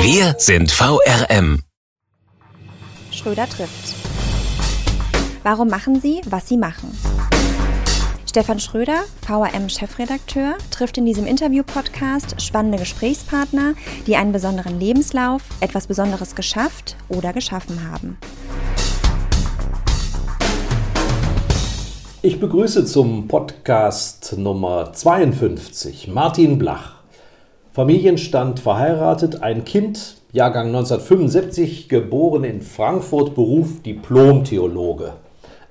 Wir sind VRM. Schröder trifft. Warum machen Sie, was Sie machen? Stefan Schröder, VRM-Chefredakteur, trifft in diesem Interview-Podcast spannende Gesprächspartner, die einen besonderen Lebenslauf, etwas Besonderes geschafft oder geschaffen haben. Ich begrüße zum Podcast Nummer 52 Martin Blach. Familienstand verheiratet, ein Kind, Jahrgang 1975, geboren in Frankfurt, Beruf Diplom-Theologe.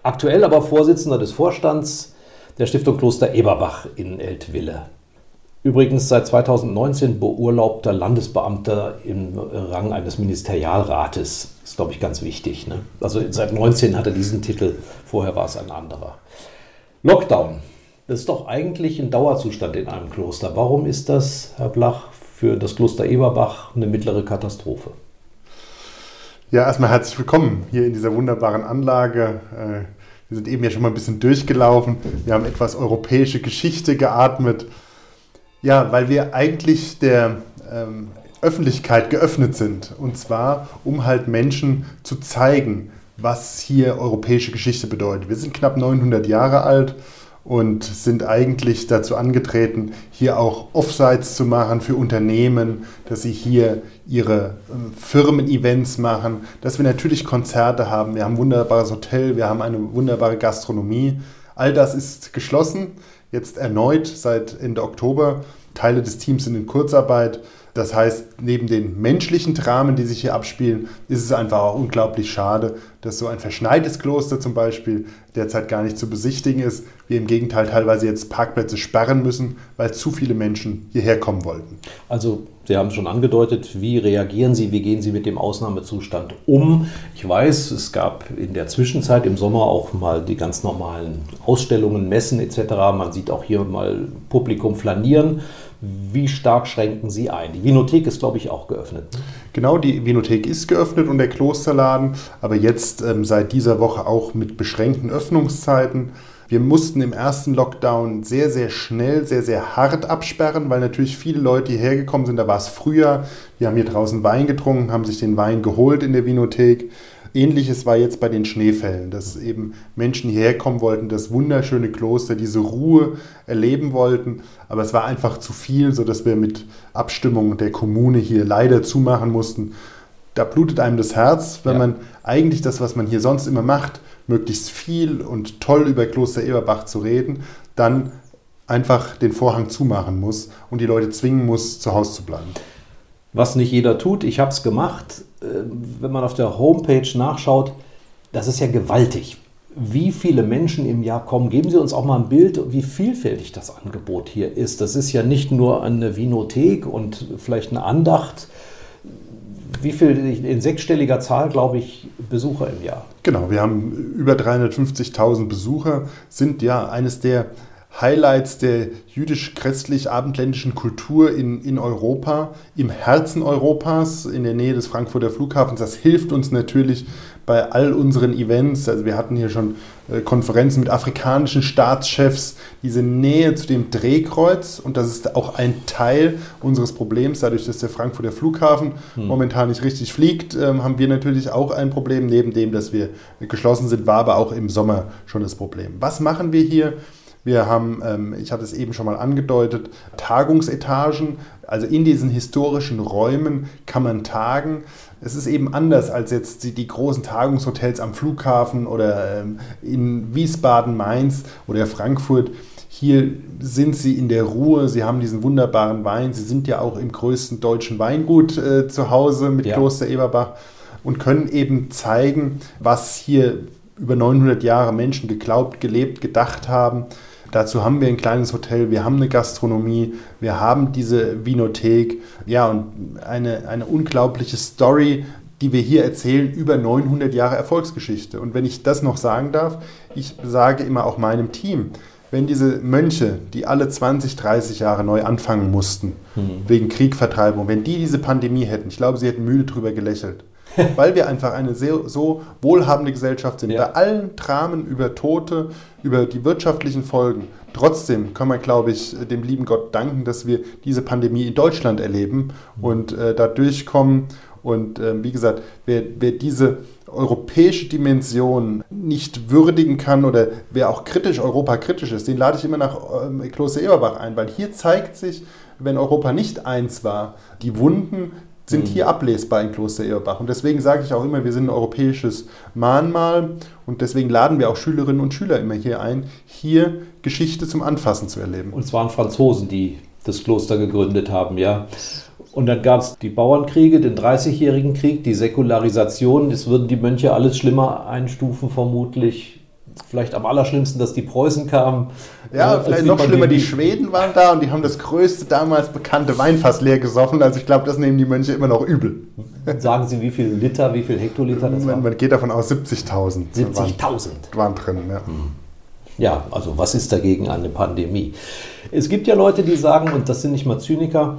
Aktuell aber Vorsitzender des Vorstands der Stiftung Kloster Eberbach in Eltville. Übrigens seit 2019 beurlaubter Landesbeamter im Rang eines Ministerialrates. Ist, glaube ich, ganz wichtig. Ne? Also seit 19 hat er diesen Titel, vorher war es ein anderer. Lockdown. Das ist doch eigentlich ein Dauerzustand in einem Kloster. Warum ist das, Herr Blach, für das Kloster Eberbach eine mittlere Katastrophe? Ja, erstmal herzlich willkommen hier in dieser wunderbaren Anlage. Äh, wir sind eben ja schon mal ein bisschen durchgelaufen. Wir haben etwas europäische Geschichte geatmet. Ja, weil wir eigentlich der ähm, Öffentlichkeit geöffnet sind. Und zwar, um halt Menschen zu zeigen, was hier europäische Geschichte bedeutet. Wir sind knapp 900 Jahre alt und sind eigentlich dazu angetreten, hier auch Offsites zu machen für Unternehmen, dass sie hier ihre ähm, Firmen-Events machen, dass wir natürlich Konzerte haben, wir haben ein wunderbares Hotel, wir haben eine wunderbare Gastronomie. All das ist geschlossen, jetzt erneut seit Ende Oktober. Teile des Teams sind in Kurzarbeit. Das heißt, neben den menschlichen Dramen, die sich hier abspielen, ist es einfach auch unglaublich schade, dass so ein verschneites Kloster zum Beispiel derzeit gar nicht zu besichtigen ist. Wir im Gegenteil teilweise jetzt Parkplätze sperren müssen, weil zu viele Menschen hierher kommen wollten. Also Sie haben es schon angedeutet, wie reagieren Sie, wie gehen Sie mit dem Ausnahmezustand um? Ich weiß, es gab in der Zwischenzeit im Sommer auch mal die ganz normalen Ausstellungen, Messen etc. Man sieht auch hier mal Publikum flanieren. Wie stark schränken Sie ein? Die Vinothek ist, glaube ich, auch geöffnet. Genau, die Vinothek ist geöffnet und der Klosterladen, aber jetzt ähm, seit dieser Woche auch mit beschränkten Öffnungszeiten. Wir mussten im ersten Lockdown sehr, sehr schnell, sehr, sehr hart absperren, weil natürlich viele Leute hierher gekommen sind. Da war es früher. Die haben hier draußen Wein getrunken, haben sich den Wein geholt in der Vinothek. Ähnliches war jetzt bei den Schneefällen, dass eben Menschen hierher kommen wollten, das wunderschöne Kloster, diese Ruhe erleben wollten. Aber es war einfach zu viel, sodass wir mit Abstimmung der Kommune hier leider zumachen mussten. Da blutet einem das Herz, wenn ja. man eigentlich das, was man hier sonst immer macht, möglichst viel und toll über Kloster Eberbach zu reden, dann einfach den Vorhang zumachen muss und die Leute zwingen muss, zu Hause zu bleiben. Was nicht jeder tut, ich habe es gemacht. Äh, wenn man auf der Homepage nachschaut, das ist ja gewaltig. Wie viele Menschen im Jahr kommen? Geben Sie uns auch mal ein Bild, wie vielfältig das Angebot hier ist. Das ist ja nicht nur eine Vinothek und vielleicht eine Andacht. Wie viel in sechsstelliger Zahl, glaube ich, Besucher im Jahr? Genau, wir haben über 350.000 Besucher, sind ja eines der Highlights der jüdisch-christlich-abendländischen Kultur in, in Europa, im Herzen Europas, in der Nähe des Frankfurter Flughafens. Das hilft uns natürlich bei all unseren Events. Also wir hatten hier schon äh, Konferenzen mit afrikanischen Staatschefs, diese Nähe zu dem Drehkreuz. Und das ist auch ein Teil unseres Problems. Dadurch, dass der Frankfurter Flughafen hm. momentan nicht richtig fliegt, ähm, haben wir natürlich auch ein Problem. Neben dem, dass wir geschlossen sind, war aber auch im Sommer schon das Problem. Was machen wir hier? Wir haben, ähm, ich hatte es eben schon mal angedeutet, Tagungsetagen. Also in diesen historischen Räumen kann man tagen. Es ist eben anders als jetzt die, die großen Tagungshotels am Flughafen oder ähm, in Wiesbaden, Mainz oder Frankfurt. Hier sind sie in der Ruhe, sie haben diesen wunderbaren Wein, sie sind ja auch im größten deutschen Weingut äh, zu Hause mit ja. Kloster Eberbach und können eben zeigen, was hier über 900 Jahre Menschen geglaubt, gelebt, gedacht haben Dazu haben wir ein kleines Hotel, wir haben eine Gastronomie, wir haben diese Vinothek, ja, und eine, eine unglaubliche Story, die wir hier erzählen, über 900 Jahre Erfolgsgeschichte. Und wenn ich das noch sagen darf, ich sage immer auch meinem Team, wenn diese Mönche, die alle 20, 30 Jahre neu anfangen mussten, mhm. wegen Krieg, Vertreibung, wenn die diese Pandemie hätten, ich glaube, sie hätten müde drüber gelächelt. weil wir einfach eine sehr, so wohlhabende Gesellschaft sind. Ja. Bei allen Dramen über Tote, über die wirtschaftlichen Folgen. Trotzdem kann man, glaube ich, dem lieben Gott danken, dass wir diese Pandemie in Deutschland erleben und äh, da durchkommen. Und äh, wie gesagt, wer, wer diese europäische Dimension nicht würdigen kann oder wer auch kritisch, Europa kritisch ist, den lade ich immer nach ähm, Kloster Eberbach ein, weil hier zeigt sich, wenn Europa nicht eins war, die Wunden sind mhm. hier ablesbar in Kloster Eberbach. Und deswegen sage ich auch immer, wir sind ein europäisches Mahnmal und deswegen laden wir auch Schülerinnen und Schüler immer hier ein, hier Geschichte zum Anfassen zu erleben. Und es waren Franzosen, die das Kloster gegründet haben, ja. Und dann gab es die Bauernkriege, den Dreißigjährigen Krieg, die Säkularisation. Das würden die Mönche alles schlimmer einstufen, vermutlich. Vielleicht am allerschlimmsten, dass die Preußen kamen. Ja, vielleicht noch schlimmer, die Schweden waren da und die haben das größte damals bekannte Weinfass leer gesoffen. Also ich glaube, das nehmen die Mönche immer noch übel. Sagen Sie, wie viel Liter, wie viel Hektoliter das man, Man geht davon aus, 70.000. 70.000 waren, waren drin, ja. Hm. Ja, also was ist dagegen eine Pandemie? Es gibt ja Leute, die sagen, und das sind nicht mal Zyniker,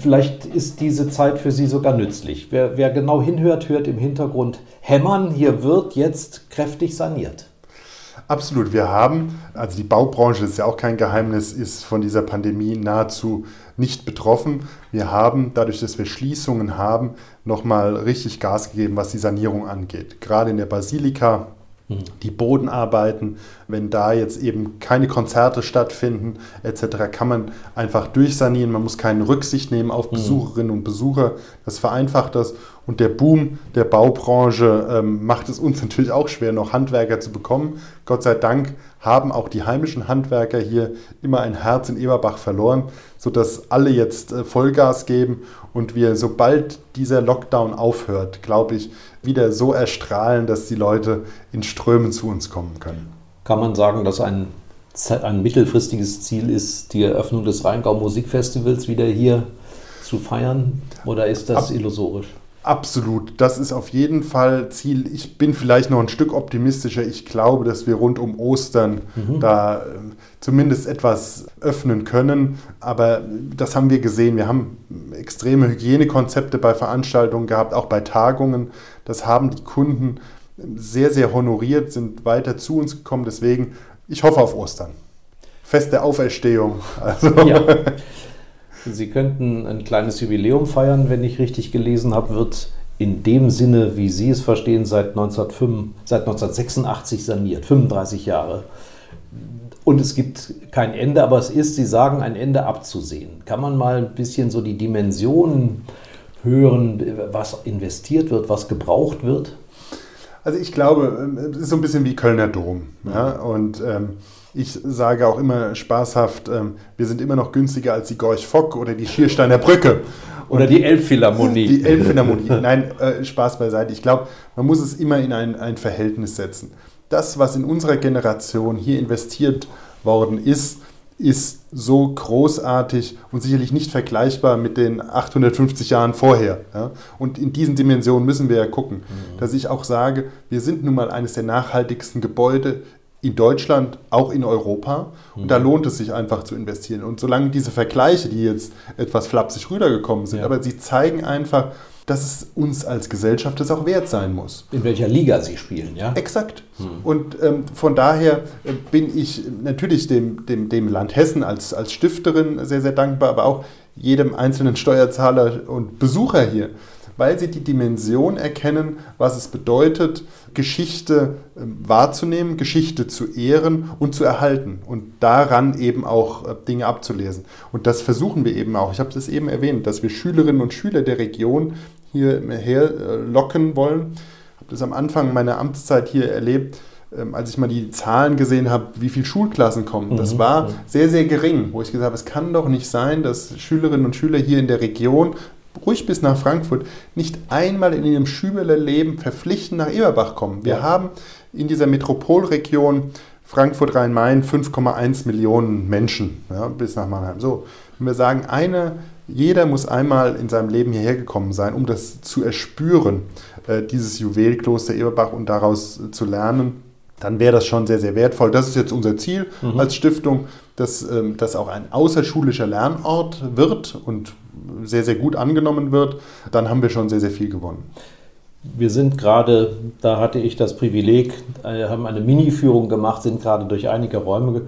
vielleicht ist diese Zeit für Sie sogar nützlich. Wer, wer genau hinhört, hört im Hintergrund hämmern. Hier wird jetzt kräftig saniert. Absolut. Wir haben, also die Baubranche ist ja auch kein Geheimnis, ist von dieser Pandemie nahezu nicht betroffen. Wir haben, dadurch, dass wir Schließungen haben, nochmal richtig Gas gegeben, was die Sanierung angeht. Gerade in der Basilika die Bodenarbeiten, wenn da jetzt eben keine Konzerte stattfinden etc., kann man einfach durchsanieren. Man muss keine Rücksicht nehmen auf mhm. Besucherinnen und Besucher. Das vereinfacht das. Und der Boom der Baubranche ähm, macht es uns natürlich auch schwer, noch Handwerker zu bekommen. Gott sei Dank haben auch die heimischen Handwerker hier immer ein Herz in Eberbach verloren, sodass alle jetzt äh, Vollgas geben und wir, sobald dieser Lockdown aufhört, glaube ich, wieder so erstrahlen, dass die Leute in Strömen zu uns kommen können. Kann man sagen, dass ein, ein mittelfristiges Ziel ist, die Eröffnung des Rheingau Musikfestivals wieder hier zu feiern? Oder ist das Ab illusorisch? Absolut, das ist auf jeden Fall Ziel. Ich bin vielleicht noch ein Stück optimistischer. Ich glaube, dass wir rund um Ostern mhm. da äh, zumindest etwas öffnen können. Aber das haben wir gesehen. Wir haben extreme Hygienekonzepte bei Veranstaltungen gehabt, auch bei Tagungen. Das haben die Kunden sehr, sehr honoriert, sind weiter zu uns gekommen. Deswegen, ich hoffe auf Ostern. Fest der Auferstehung. Also. Ja. Sie könnten ein kleines Jubiläum feiern, wenn ich richtig gelesen habe, wird in dem Sinne, wie Sie es verstehen, seit, 1905, seit 1986 saniert, 35 Jahre. Und es gibt kein Ende, aber es ist, Sie sagen, ein Ende abzusehen. Kann man mal ein bisschen so die Dimensionen hören, was investiert wird, was gebraucht wird? Also ich glaube, es ist so ein bisschen wie Kölner Dom. Ja? Und ähm, ich sage auch immer spaßhaft, ähm, wir sind immer noch günstiger als die Gorch Fock oder die Schiersteiner Brücke. Oder die Elbphilharmonie. Die Elbphilharmonie. Nein, äh, Spaß beiseite. Ich glaube, man muss es immer in ein, ein Verhältnis setzen. Das, was in unserer Generation hier investiert worden ist, ist so großartig und sicherlich nicht vergleichbar mit den 850 Jahren vorher. Ja? Und in diesen Dimensionen müssen wir ja gucken, mhm. dass ich auch sage, wir sind nun mal eines der nachhaltigsten Gebäude in Deutschland, auch in Europa. Und da mhm. lohnt es sich einfach zu investieren. Und solange diese Vergleiche, die jetzt etwas flapsig rübergekommen sind, ja. aber sie zeigen einfach, dass es uns als Gesellschaft das auch wert sein muss. In welcher Liga sie spielen, ja? Exakt. Hm. Und ähm, von daher äh, bin ich natürlich dem, dem, dem Land Hessen als, als Stifterin sehr, sehr dankbar, aber auch jedem einzelnen Steuerzahler und Besucher hier weil sie die Dimension erkennen, was es bedeutet, Geschichte ähm, wahrzunehmen, Geschichte zu ehren und zu erhalten und daran eben auch äh, Dinge abzulesen. Und das versuchen wir eben auch. Ich habe das eben erwähnt, dass wir Schülerinnen und Schüler der Region hierher locken wollen. Ich habe das am Anfang meiner Amtszeit hier erlebt ähm, als ich mal die Zahlen gesehen habe, wie viele Schulklassen kommen, das mhm. war sehr, sehr gering, wo ich gesagt habe, es kann doch nicht sein, dass Schülerinnen und Schüler hier in der Region ruhig bis nach Frankfurt, nicht einmal in ihrem Schülerleben verpflichtend nach Eberbach kommen. Wir ja. haben in dieser Metropolregion Frankfurt-Rhein-Main 5,1 Millionen Menschen ja, bis nach Mannheim. So, wenn wir sagen, eine Jeder muss einmal in seinem Leben hierher gekommen sein, um das zu erspüren, äh, dieses Juwelkloster Eberbach und daraus zu lernen. Dann wäre das schon sehr, sehr wertvoll. Das ist jetzt unser Ziel mhm. als Stiftung, dass ähm, das auch ein außerschulischer Lernort wird und sehr, sehr gut angenommen wird. Dann haben wir schon sehr, sehr viel gewonnen. Wir sind gerade, da hatte ich das Privileg, äh, haben eine Mini-Führung gemacht, sind gerade durch einige Räume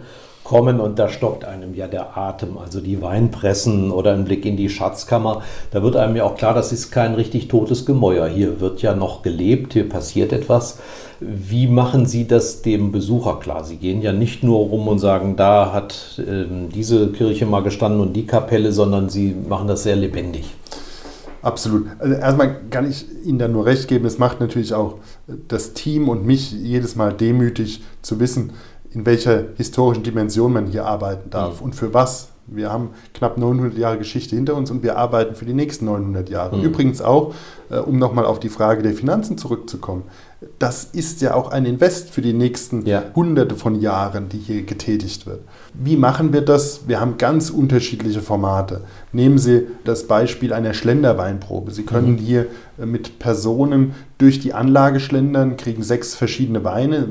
kommen und da stockt einem ja der Atem, also die Weinpressen oder ein Blick in die Schatzkammer. Da wird einem ja auch klar, das ist kein richtig totes Gemäuer. Hier wird ja noch gelebt, hier passiert etwas. Wie machen Sie das dem Besucher klar? Sie gehen ja nicht nur rum und sagen, da hat äh, diese Kirche mal gestanden und die Kapelle, sondern Sie machen das sehr lebendig. Absolut. Also erstmal kann ich Ihnen da nur recht geben. Es macht natürlich auch das Team und mich jedes Mal demütig zu wissen, in welcher historischen Dimension man hier arbeiten darf mhm. und für was. Wir haben knapp 900 Jahre Geschichte hinter uns und wir arbeiten für die nächsten 900 Jahre. Mhm. Übrigens auch, äh, um nochmal auf die Frage der Finanzen zurückzukommen, das ist ja auch ein Invest für die nächsten ja. Hunderte von Jahren, die hier getätigt wird. Wie machen wir das? Wir haben ganz unterschiedliche Formate. Nehmen Sie das Beispiel einer Schlenderweinprobe. Sie können mhm. hier äh, mit Personen durch die Anlage schlendern, kriegen sechs verschiedene Weine,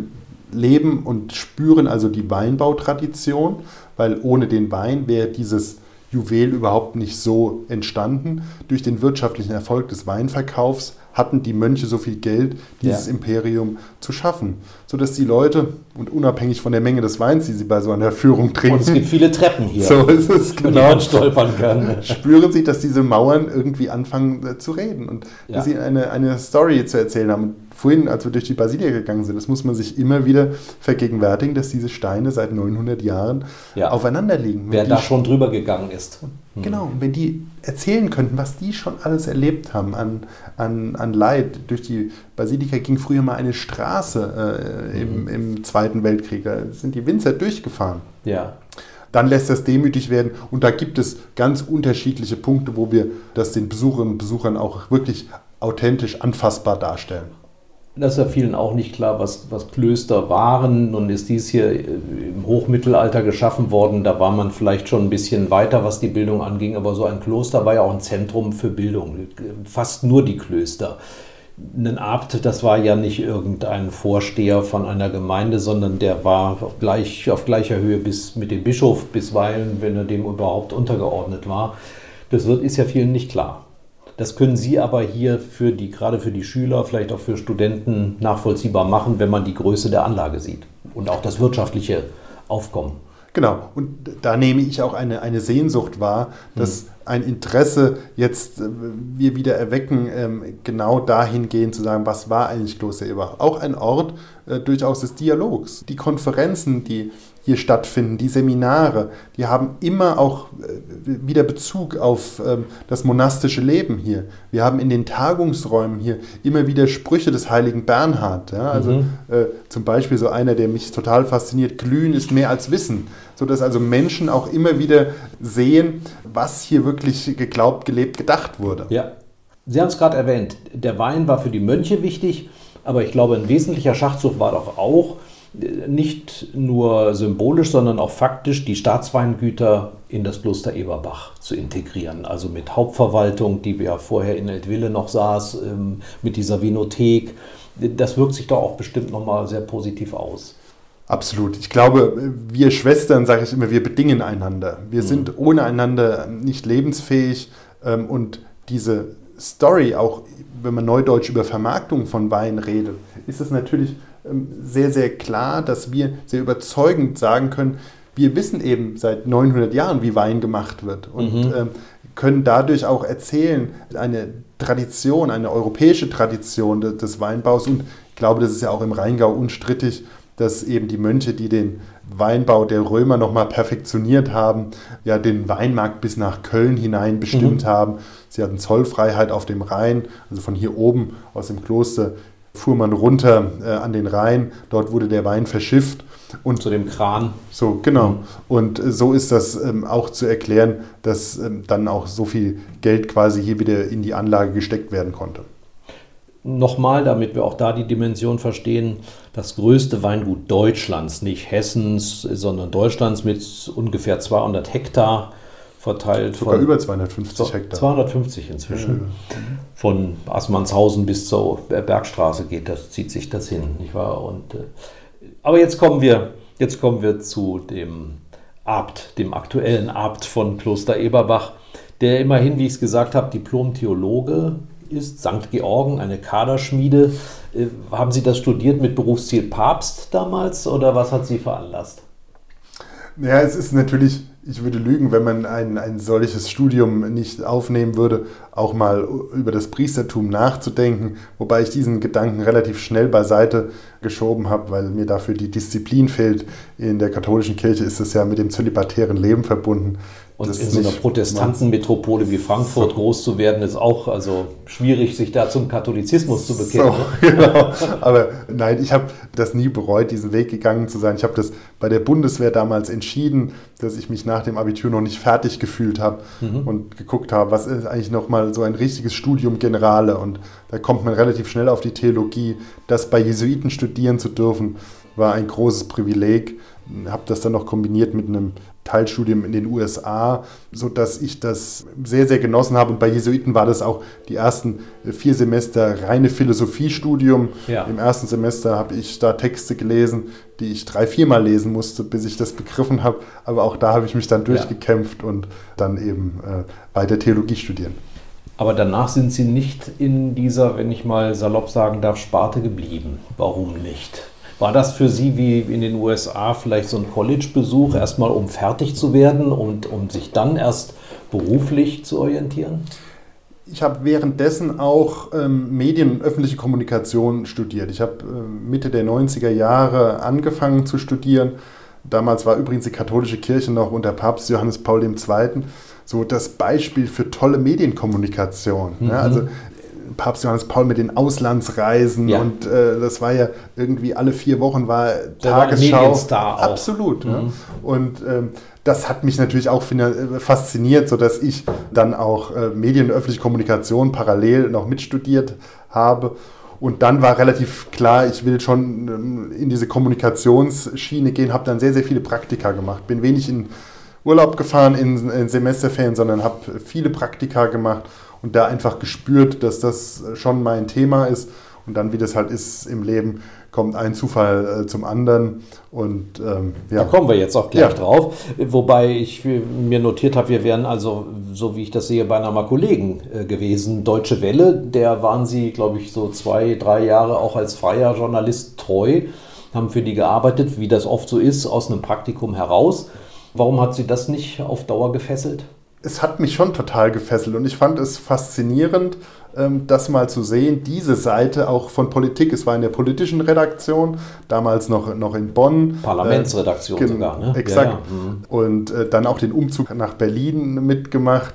leben und spüren also die Weinbautradition, weil ohne den Wein wäre dieses Juwel überhaupt nicht so entstanden. Durch den wirtschaftlichen Erfolg des Weinverkaufs hatten die Mönche so viel Geld, dieses ja. Imperium zu schaffen, sodass die Leute, und unabhängig von der Menge des Weins, die sie bei so einer Führung trinken. Und es gibt viele Treppen hier, so ist es, genau, die man stolpern kann. Spüren sie, dass diese Mauern irgendwie anfangen äh, zu reden und ja. dass sie eine, eine Story zu erzählen haben vorhin, als wir durch die Basilika gegangen sind, das muss man sich immer wieder vergegenwärtigen, dass diese Steine seit 900 Jahren ja. aufeinander liegen. Wer da schon drüber gegangen ist. Hm. Genau, wenn die erzählen könnten, was die schon alles erlebt haben an, an, an Leid. Durch die Basilika ging früher mal eine Straße äh, im, mhm. im Zweiten Weltkrieg. Da sind die Winzer durchgefahren. Ja dann lässt das demütig werden. Und da gibt es ganz unterschiedliche Punkte, wo wir das den Besucherinnen und Besuchern auch wirklich authentisch anfassbar darstellen. Das ist ja vielen auch nicht klar, was, was Klöster waren. Nun ist dies hier äh, im Hochmittelalter geschaffen worden. Da war man vielleicht schon ein bisschen weiter, was die Bildung anging. Aber so ein Kloster war ja auch ein Zentrum für Bildung. Fast nur die Klöster. Ein Abt, das war ja nicht irgendein Vorsteher von einer Gemeinde, sondern der war auf, gleich, auf gleicher Höhe bis mit dem Bischof bisweilen, wenn er dem überhaupt untergeordnet war. Das wird, ist ja vielen nicht klar. Das können Sie aber hier für die, gerade für die Schüler, vielleicht auch für Studenten nachvollziehbar machen, wenn man die Größe der Anlage sieht und auch das wirtschaftliche Aufkommen. Genau, und da nehme ich auch eine, eine Sehnsucht wahr, dass hm. ein Interesse jetzt äh, wir wieder erwecken, ähm, genau dahingehend zu sagen, was war eigentlich Kloster Eberbach? Auch ein Ort äh, durchaus des Dialogs. Die Konferenzen, die hier stattfinden, die Seminare, die haben immer auch äh, wieder Bezug auf ähm, das monastische Leben hier. Wir haben in den Tagungsräumen hier immer wieder Sprüche des heiligen Bernhard. Ja? Also mhm. äh, zum Beispiel so einer, der mich total fasziniert, Glühen ist mehr als Wissen. Sodass also Menschen auch immer wieder sehen, was hier wirklich geglaubt, gelebt, gedacht wurde. Ja. Sie haben es gerade erwähnt, der Wein war für die Mönche wichtig, aber ich glaube, ein wesentlicher Schachzug war doch auch, nicht nur symbolisch, sondern auch faktisch die Staatsweingüter in das Kloster Eberbach zu integrieren. Also mit Hauptverwaltung, die ja vorher in Eltville noch saß, ähm, mit dieser Vinothek. Das wirkt sich doch auch bestimmt nochmal sehr positiv aus. Absolut. Ich glaube, wir Schwestern, sage ich immer, wir bedingen einander. Wir mhm. sind ohne einander nicht lebensfähig ähm, und diese Story, auch wenn man neudeutsch über Vermarktung von Wein redet, ist es natürlich sehr, sehr klar, dass wir sehr überzeugend sagen können, wir wissen eben seit 900 Jahren, wie Wein gemacht wird und mhm. ähm, können dadurch auch erzählen, eine Tradition, eine europäische Tradition des, des Weinbaus und ich glaube, das ist ja auch im Rheingau unstrittig, dass eben die Mönche, die den Weinbau der Römer nochmal perfektioniert haben, ja den Weinmarkt bis nach Köln hinein bestimmt mhm. haben. Sie hatten Zollfreiheit auf dem Rhein, also von hier oben aus dem Kloster fuhr man runter äh, an den Rhein, dort wurde der Wein verschifft. Und zu dem Kran. So, genau. Und äh, so ist das ähm, auch zu erklären, dass ähm, dann auch so viel Geld quasi hier wieder in die Anlage gesteckt werden konnte. Nochmal, damit wir auch da die Dimension verstehen, das größte Weingut Deutschlands, nicht Hessens, sondern Deutschlands mit ungefähr 200 Hektar verteilt. Sogar über 250 Hektar. 250 inzwischen. Ja. Von Assmannshausen bis zur Bergstraße geht das, zieht sich das hin, nicht wahr? Und, äh, aber jetzt kommen wir, jetzt kommen wir zu dem Abt, dem aktuellen Abt von Kloster Eberbach, der immerhin, wie ich es gesagt habe, Diplom-Theologe ist, St. Georgen, eine Kaderschmiede. Äh, haben Sie das studiert mit Berufsziel Papst damals oder was hat Sie veranlasst? Ja, es ist natürlich ich würde lügen, wenn man ein, ein solches Studium nicht aufnehmen würde, auch mal über das Priestertum nachzudenken, wobei ich diesen Gedanken relativ schnell beiseite geschoben habe, weil mir dafür die Disziplin fehlt. In der katholischen Kirche ist es ja mit dem zölibatären Leben verbunden. Und das in so einer Protestantenmetropole wie Frankfurt so. groß zu werden, ist auch also schwierig, sich da zum Katholizismus zu bekennen. So, genau. Aber nein, ich habe das nie bereut, diesen Weg gegangen zu sein. Ich habe das bei der Bundeswehr damals entschieden, dass ich mich nach dem Abitur noch nicht fertig gefühlt habe mhm. und geguckt habe, was ist eigentlich nochmal so ein richtiges Studium Generale. Und da kommt man relativ schnell auf die Theologie. Das bei Jesuiten studieren zu dürfen, war ein großes Privileg. Habe das dann noch kombiniert mit einem Teilstudium in den USA, sodass ich das sehr, sehr genossen habe. Und bei Jesuiten war das auch die ersten vier Semester reine Philosophiestudium. Ja. Im ersten Semester habe ich da Texte gelesen, die ich drei, viermal lesen musste, bis ich das begriffen habe. Aber auch da habe ich mich dann durchgekämpft ja. und dann eben äh, weiter Theologie studieren. Aber danach sind Sie nicht in dieser, wenn ich mal salopp sagen darf, Sparte geblieben. Warum nicht? War das für Sie wie in den USA vielleicht so ein College-Besuch, erstmal um fertig zu werden und um sich dann erst beruflich zu orientieren? Ich habe währenddessen auch ähm, Medien- und öffentliche Kommunikation studiert. Ich habe äh, Mitte der 90er Jahre angefangen zu studieren. Damals war übrigens die katholische Kirche noch unter Papst Johannes Paul II. so das Beispiel für tolle Medienkommunikation. Mhm. Ja, also Papst Johannes Paul mit den Auslandsreisen ja. und äh, das war ja irgendwie alle vier Wochen war Der Tagesschau. War Absolut. Mhm. Ja. Und ähm, das hat mich natürlich auch äh, fasziniert, sodass ich dann auch äh, Medien- und öffentliche Kommunikation parallel noch mitstudiert habe. Und dann war relativ klar, ich will schon ähm, in diese Kommunikationsschiene gehen, habe dann sehr, sehr viele Praktika gemacht. Bin wenig in Urlaub gefahren in, in Semesterferien, sondern habe viele Praktika gemacht und da einfach gespürt, dass das schon mein Thema ist. Und dann, wie das halt ist im Leben, kommt ein Zufall äh, zum anderen. Und ähm, ja. Da kommen wir jetzt auch gleich ja. drauf. Wobei ich mir notiert habe, wir wären also, so wie ich das sehe, beinahe mal Kollegen äh, gewesen. Deutsche Welle, der waren Sie, glaube ich, so zwei, drei Jahre auch als freier Journalist treu, haben für die gearbeitet, wie das oft so ist, aus einem Praktikum heraus. Warum hat Sie das nicht auf Dauer gefesselt? Es hat mich schon total gefesselt und ich fand es faszinierend, ähm, das mal zu sehen, diese Seite auch von Politik. Es war in der politischen Redaktion, damals noch, noch in Bonn. Parlamentsredaktion äh, sogar, ne? Exakt. Ja, ja. Mhm. Und äh, dann auch den Umzug nach Berlin mitgemacht.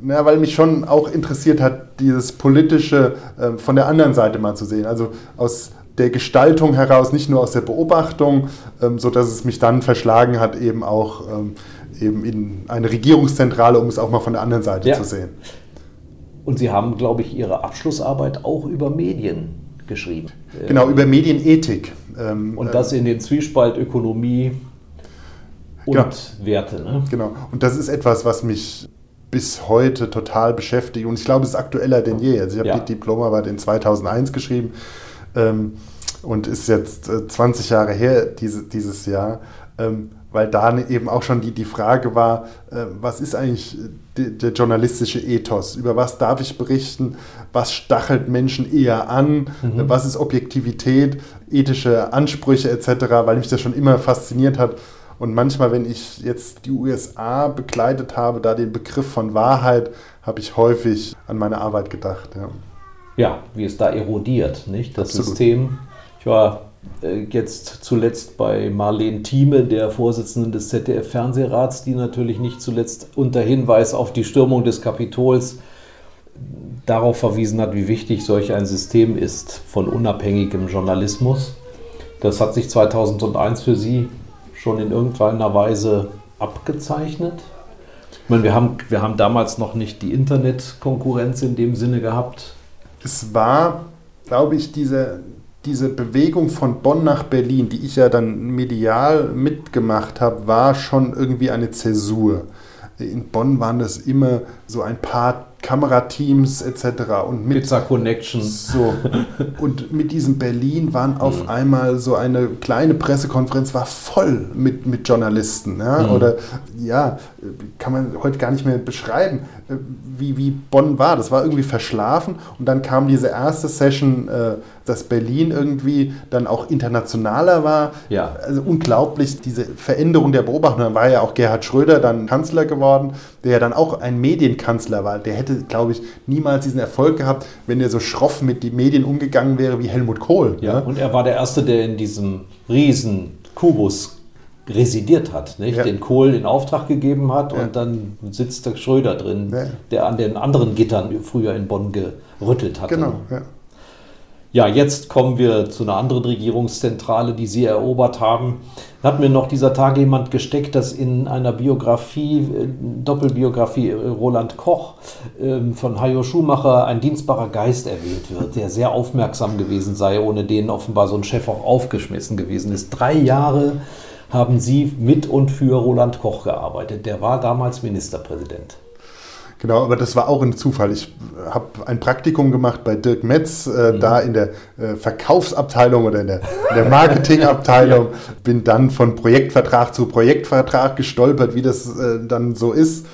Ja, weil mich schon auch interessiert hat, dieses politische äh, von der anderen Seite mal zu sehen. Also aus der Gestaltung heraus, nicht nur aus der Beobachtung, ähm, sodass es mich dann verschlagen hat, eben auch ähm, eben in eine Regierungszentrale, um es auch mal von der anderen Seite ja. zu sehen. Und Sie haben, glaube ich, Ihre Abschlussarbeit auch über Medien geschrieben. Genau, über Medienethik. Ähm, und das in den Zwiespalt Ökonomie und genau. Werte. Ne? Genau, und das ist etwas, was mich bis heute total beschäftigt. Und ich glaube, es ist aktueller denn je. Also ich habe ja. die Diplomarbeit in 2001 geschrieben ähm, und ist jetzt 20 äh, Jahre her diese, dieses Jahr. Ähm, weil da eben auch schon die, die Frage war, äh, was ist eigentlich die, der journalistische Ethos? Über was darf ich berichten? Was stachelt Menschen eher an? Mhm. Was ist Objektivität, ethische Ansprüche etc., weil mich das schon immer fasziniert hat. Und manchmal, wenn ich jetzt die USA begleitet habe, da den Begriff von Wahrheit, habe ich häufig an meine Arbeit gedacht. Ja, ja wie es da erodiert, nicht? Das Absolut. System. Ich war äh, jetzt zuletzt bei Marlene Thieme, der Vorsitzenden des ZDF-Fernsehrats, die natürlich nicht zuletzt unter Hinweis auf die Stürmung des Kapitols darauf verwiesen hat, wie wichtig solch ein System ist von unabhängigem Journalismus. Das hat sich 2001 für Sie schon in irgendeiner Weise abgezeichnet. Ich meine, wir haben, wir haben damals noch nicht die Internetkonkurrenz in dem Sinne gehabt. Es war, glaube ich, diese, diese Bewegung von Bonn nach Berlin, die ich ja dann medial mitgemacht habe, war schon irgendwie eine Zäsur. In Bonn waren das immer so ein paar Kamerateams etc. Und mit Pizza Connections. So. Und mit diesem Berlin waren auf mhm. einmal so eine kleine Pressekonferenz war voll mit, mit Journalisten. Ja? Mhm. Oder ja, kann man heute gar nicht mehr beschreiben, wie, wie Bonn war. Das war irgendwie verschlafen. Und dann kam diese erste Session, äh, dass Berlin irgendwie dann auch internationaler war. Ja. Also unglaublich, diese Veränderung der Beobachtung. Dann war ja auch Gerhard Schröder dann Kanzler geworden, der ja dann auch ein Medienkanzler war. Der hätte hätte, glaube ich, niemals diesen Erfolg gehabt, wenn er so schroff mit den Medien umgegangen wäre wie Helmut Kohl. Ja, ne? und er war der Erste, der in diesem riesen Kubus residiert hat, nicht? Ja. den Kohl in Auftrag gegeben hat ja. und dann sitzt der Schröder drin, ja. der an den anderen Gittern früher in Bonn gerüttelt hat. Genau, ja. Ja, jetzt kommen wir zu einer anderen Regierungszentrale, die Sie erobert haben. Da hat mir noch dieser Tage jemand gesteckt, dass in einer Biografie, äh, Doppelbiografie äh, Roland Koch ähm, von Hajo Schumacher ein dienstbarer Geist erwähnt wird, der sehr aufmerksam gewesen sei, ohne den offenbar so ein Chef auch aufgeschmissen gewesen ist. Drei Jahre haben Sie mit und für Roland Koch gearbeitet. Der war damals Ministerpräsident. Genau, aber das war auch ein Zufall. Ich habe ein Praktikum gemacht bei Dirk Metz, äh, mhm. da in der äh, Verkaufsabteilung oder in der, in der Marketingabteilung. ja. Bin dann von Projektvertrag zu Projektvertrag gestolpert, wie das äh, dann so ist.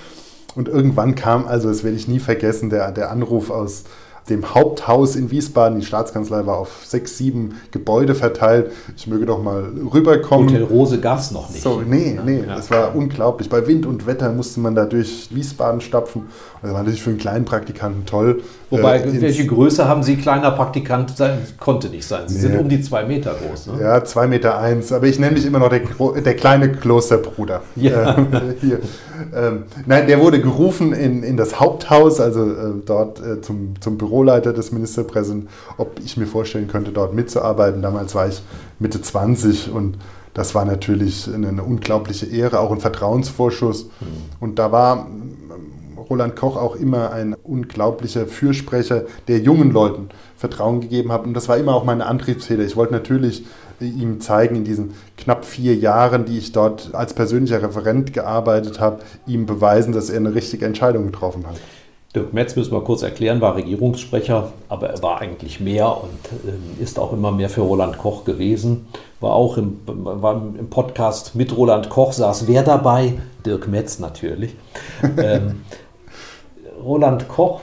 Und irgendwann kam, also das werde ich nie vergessen, der, der Anruf aus dem Haupthaus in Wiesbaden. Die Staatskanzlei war auf sechs, sieben Gebäude verteilt. Ich möge doch mal rüberkommen. Hotel Rose gab es noch nicht. So, nee, nee, ja. das war unglaublich. Bei Wind und Wetter musste man da durch Wiesbaden stapfen. Das war natürlich für einen kleinen Praktikanten toll. Wobei, äh, welche Größe haben Sie kleiner Praktikant sein? Konnte nicht sein. Sie nee. sind um die zwei Meter groß. Ne? Ja, zwei Meter eins. Aber ich nenne mich immer noch der, der kleine Klosterbruder. Ja. Äh, hier. Ähm, nein, der wurde gerufen in, in das Haupthaus, also äh, dort äh, zum, zum Büroleiter des Ministerpräsidenten, ob ich mir vorstellen könnte, dort mitzuarbeiten. Damals war ich Mitte 20 und das war natürlich eine, eine unglaubliche Ehre, auch ein Vertrauensvorschuss. Mhm. Und da war Roland Koch auch immer ein unglaublicher Fürsprecher, der jungen Leuten Vertrauen gegeben hat. Und das war immer auch meine Antriebsfeder. Ich wollte natürlich ihm zeigen, in diesen knapp vier Jahren, die ich dort als persönlicher Referent gearbeitet habe, ihm beweisen, dass er eine richtige Entscheidung getroffen hat. Dirk Metz, müssen wir kurz erklären, war Regierungssprecher, aber er war eigentlich mehr und äh, ist auch immer mehr für Roland Koch gewesen. War auch im, war im Podcast mit Roland Koch, saß wer dabei? Dirk Metz natürlich. ähm, Roland Koch,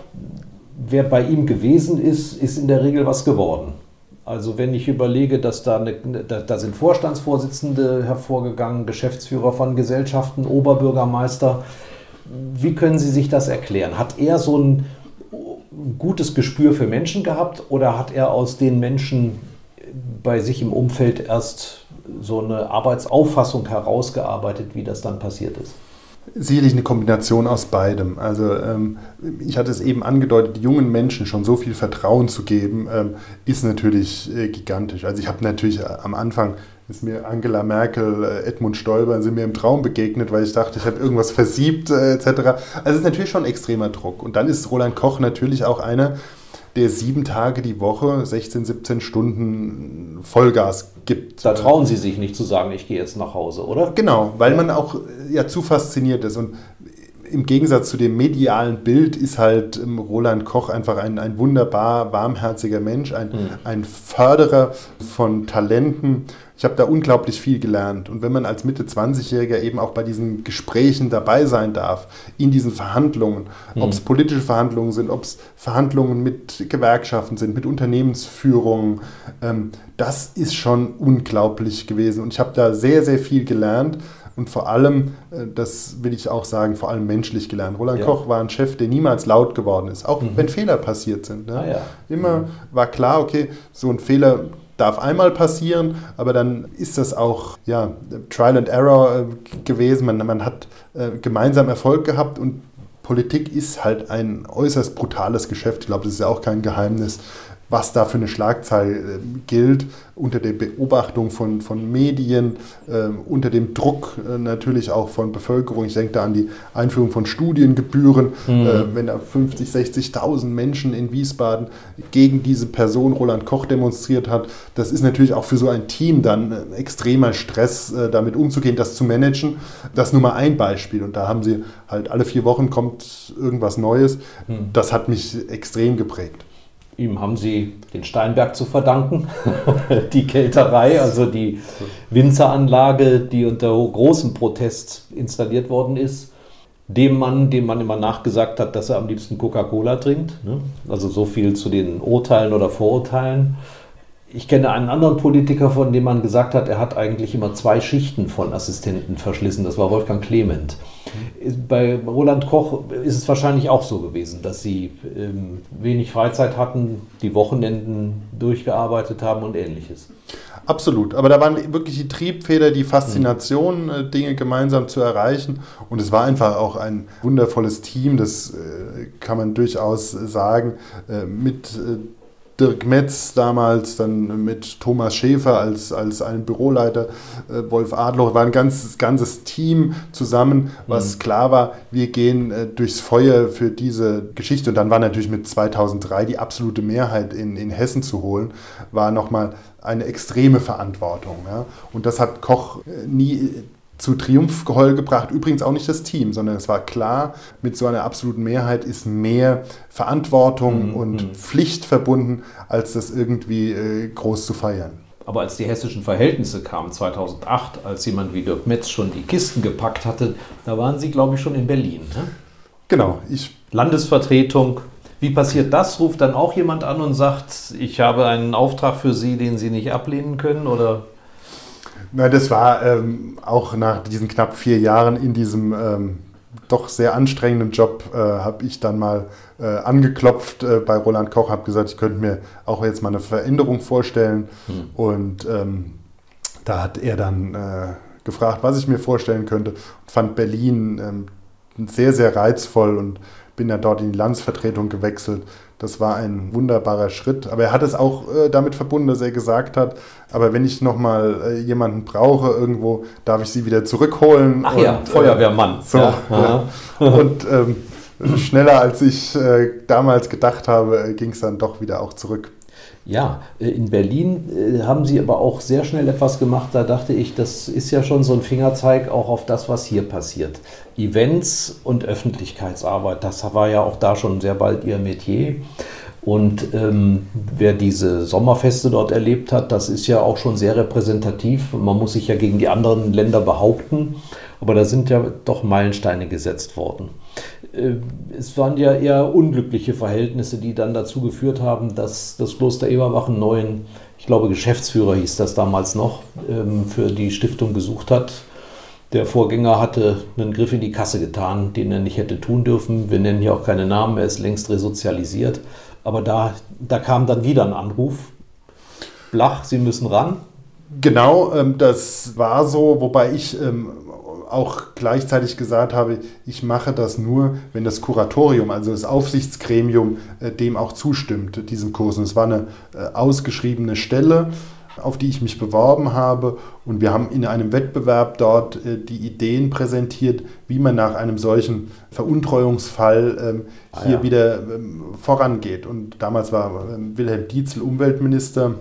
wer bei ihm gewesen ist, ist in der Regel was geworden. Also wenn ich überlege, dass da, eine, da, sind Vorstandsvorsitzende hervorgegangen, Geschäftsführer von Gesellschaften, Oberbürgermeister. Wie können Sie sich das erklären? Hat er so ein gutes Gespür für Menschen gehabt oder hat er aus den Menschen bei sich im Umfeld erst so eine Arbeitsauffassung herausgearbeitet, wie das dann passiert ist? Sicherlich eine Kombination aus beidem. Also ähm, ich hatte es eben angedeutet, jungen Menschen schon so viel Vertrauen zu geben, ähm, ist natürlich äh, gigantisch. Also ich habe natürlich äh, am Anfang ist mir Angela Merkel, äh, Edmund Stoiber sind mir im Traum begegnet, weil ich dachte, ich habe irgendwas versiebt äh, etc. Also es ist natürlich schon extremer Druck. Und dann ist Roland Koch natürlich auch einer, der sieben Tage die Woche, 16, 17 Stunden Vollgas gibt. Da trauen Sie sich nicht zu sagen, ich gehe jetzt nach Hause, oder? Genau, weil man auch ja, zu fasziniert ist. Und im Gegensatz zu dem medialen Bild ist halt ähm, Roland Koch einfach ein, ein wunderbar warmherziger Mensch, ein, mhm. ein Förderer von Talenten. Ich habe da unglaublich viel gelernt. Und wenn man als Mitte 20-Jähriger eben auch bei diesen Gesprächen dabei sein darf, in diesen Verhandlungen, mhm. ob es politische Verhandlungen sind, ob es Verhandlungen mit Gewerkschaften sind, mit Unternehmensführungen, ähm, das ist schon unglaublich gewesen. Und ich habe da sehr, sehr viel gelernt und vor allem, äh, das will ich auch sagen, vor allem menschlich gelernt. Roland ja. Koch war ein Chef, der niemals laut geworden ist, auch mhm. wenn Fehler passiert sind. Ne? Ah, ja. Immer mhm. war klar, okay, so ein Fehler darf einmal passieren, aber dann ist das auch ja, Trial and Error äh, gewesen. Man, man hat äh, gemeinsam Erfolg gehabt und Politik ist halt ein äußerst brutales Geschäft. Ich glaube, das ist ja auch kein Geheimnis was da für eine Schlagzeile äh, gilt, unter der Beobachtung von, von Medien, äh, unter dem Druck äh, natürlich auch von Bevölkerung. Ich denke da an die Einführung von Studiengebühren, mhm. äh, wenn da 50, 60.000 Menschen in Wiesbaden gegen diese Person Roland Koch demonstriert hat. Das ist natürlich auch für so ein Team dann ein extremer Stress, äh, damit umzugehen, das zu managen. Das ist nur mal ein Beispiel und da haben sie halt alle vier Wochen kommt irgendwas Neues. Mhm. Das hat mich extrem geprägt. Ihm haben sie den Steinberg zu verdanken, die Kälterei, also die Winzeranlage, die unter großem Protest installiert worden ist. Dem Mann, dem man immer nachgesagt hat, dass er am liebsten Coca-Cola trinkt. Ne? Also so viel zu den Urteilen oder Vorurteilen. Ich kenne einen anderen Politiker, von dem man gesagt hat, er hat eigentlich immer zwei Schichten von Assistenten verschlissen. Das war Wolfgang Clement. Bei Roland Koch ist es wahrscheinlich auch so gewesen, dass sie ähm, wenig Freizeit hatten, die Wochenenden durchgearbeitet haben und ähnliches. Absolut, aber da waren wirklich die Triebfeder, die Faszination, mhm. Dinge gemeinsam zu erreichen. Und es war einfach auch ein wundervolles Team, das äh, kann man durchaus sagen, äh, mit Dirk Metz damals, dann mit Thomas Schäfer als, als einen Büroleiter, äh, Wolf Adler, war ein ganzes, ganzes Team zusammen, was mhm. klar war, wir gehen äh, durchs Feuer für diese Geschichte. Und dann war natürlich mit 2003 die absolute Mehrheit in, in Hessen zu holen, war nochmal eine extreme Verantwortung. Ja? Und das hat Koch äh, nie zu Triumphgeheul gebracht. Übrigens auch nicht das Team, sondern es war klar, mit so einer absoluten Mehrheit ist mehr Verantwortung mhm. und mhm. Pflicht verbunden, als das irgendwie äh, groß zu feiern. Aber als die hessischen Verhältnisse kamen 2008, als jemand wie Dirk Metz schon die Kisten gepackt hatte, da waren Sie, glaube ich, schon in Berlin. Ne? Genau. Ich Landesvertretung. Wie passiert das? Ruft dann auch jemand an und sagt, ich habe einen Auftrag für Sie, den Sie nicht ablehnen können? Oder? Na, das war ähm, auch nach diesen knapp vier Jahren in diesem ähm, doch sehr anstrengenden Job, äh, habe ich dann mal äh, angeklopft äh, bei Roland Koch, habe gesagt, ich könnte mir auch jetzt mal eine Veränderung vorstellen. Hm. Und ähm, da hat er dann äh, gefragt, was ich mir vorstellen könnte und fand Berlin ähm, sehr, sehr reizvoll und bin dann dort in die Landsvertretung gewechselt das war ein wunderbarer Schritt. Aber er hat es auch äh, damit verbunden, dass er gesagt hat, aber wenn ich nochmal äh, jemanden brauche irgendwo, darf ich sie wieder zurückholen. Ach und, ja, Feuerwehrmann. Äh, so, ja. und ähm, schneller als ich äh, damals gedacht habe, äh, ging es dann doch wieder auch zurück. Ja, äh, in Berlin äh, haben sie aber auch sehr schnell etwas gemacht. Da dachte ich, das ist ja schon so ein Fingerzeig auch auf das, was hier passiert. Events und Öffentlichkeitsarbeit, das war ja auch da schon sehr bald ihr Metier. Und ähm, wer diese Sommerfeste dort erlebt hat, das ist ja auch schon sehr repräsentativ. Man muss sich ja gegen die anderen Länder behaupten, aber da sind ja doch Meilensteine gesetzt worden. Äh, es waren ja eher unglückliche Verhältnisse, die dann dazu geführt haben, dass das Kloster Eberbach einen neuen, ich glaube Geschäftsführer hieß das damals noch, ähm, für die Stiftung gesucht hat. Der Vorgänger hatte einen Griff in die Kasse getan, den er nicht hätte tun dürfen. Wir nennen hier auch keine Namen, er ist längst resozialisiert. Aber da, da kam dann wieder ein Anruf. Blach, Sie müssen ran. Genau, ähm, das war so, wobei ich ähm, auch gleichzeitig gesagt habe, ich mache das nur, wenn das Kuratorium, also das Aufsichtsgremium, äh, dem auch zustimmt, diesem Kurs. Und es war eine äh, ausgeschriebene Stelle, auf die ich mich beworben habe. Und wir haben in einem Wettbewerb dort äh, die Ideen präsentiert, wie man nach einem solchen Veruntreuungsfall ähm, ah, hier ja. wieder ähm, vorangeht. Und damals war ähm, Wilhelm Dietzel Umweltminister.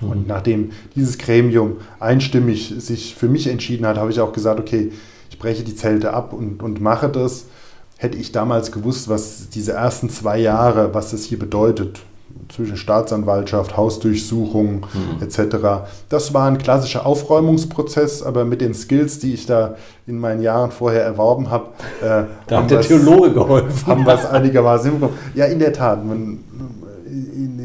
Und nachdem dieses Gremium einstimmig sich für mich entschieden hat, habe ich auch gesagt, okay, ich breche die Zelte ab und, und mache das. Hätte ich damals gewusst, was diese ersten zwei Jahre, was das hier bedeutet, zwischen Staatsanwaltschaft, Hausdurchsuchung mhm. etc. Das war ein klassischer Aufräumungsprozess, aber mit den Skills, die ich da in meinen Jahren vorher erworben habe, äh, da hat der Theologe geholfen. Haben wir es einigermaßen hinbekommen. Ja, in der Tat. Man,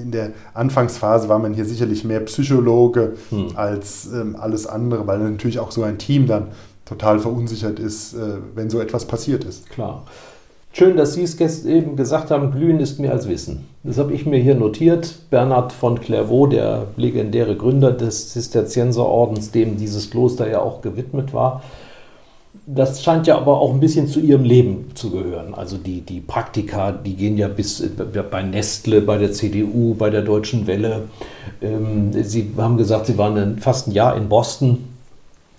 in, der Anfangsphase war man hier sicherlich mehr Psychologe hm. als ähm, alles andere, weil natürlich auch so ein Team dann total verunsichert ist, äh, wenn so etwas passiert ist. Klar. Schön, dass Sie es eben gesagt haben, Glühen ist mehr als Wissen. Das habe ich mir hier notiert. Bernhard von Clairvaux, der legendäre Gründer des Zisterzienserordens, dem dieses Kloster ja auch gewidmet war, Das scheint ja aber auch ein bisschen zu Ihrem Leben zu gehören. Also die, die Praktika, die gehen ja bis äh, bei Nestle, bei der CDU, bei der Deutschen Welle. Ähm, Sie haben gesagt, Sie waren fast ein Jahr in Boston,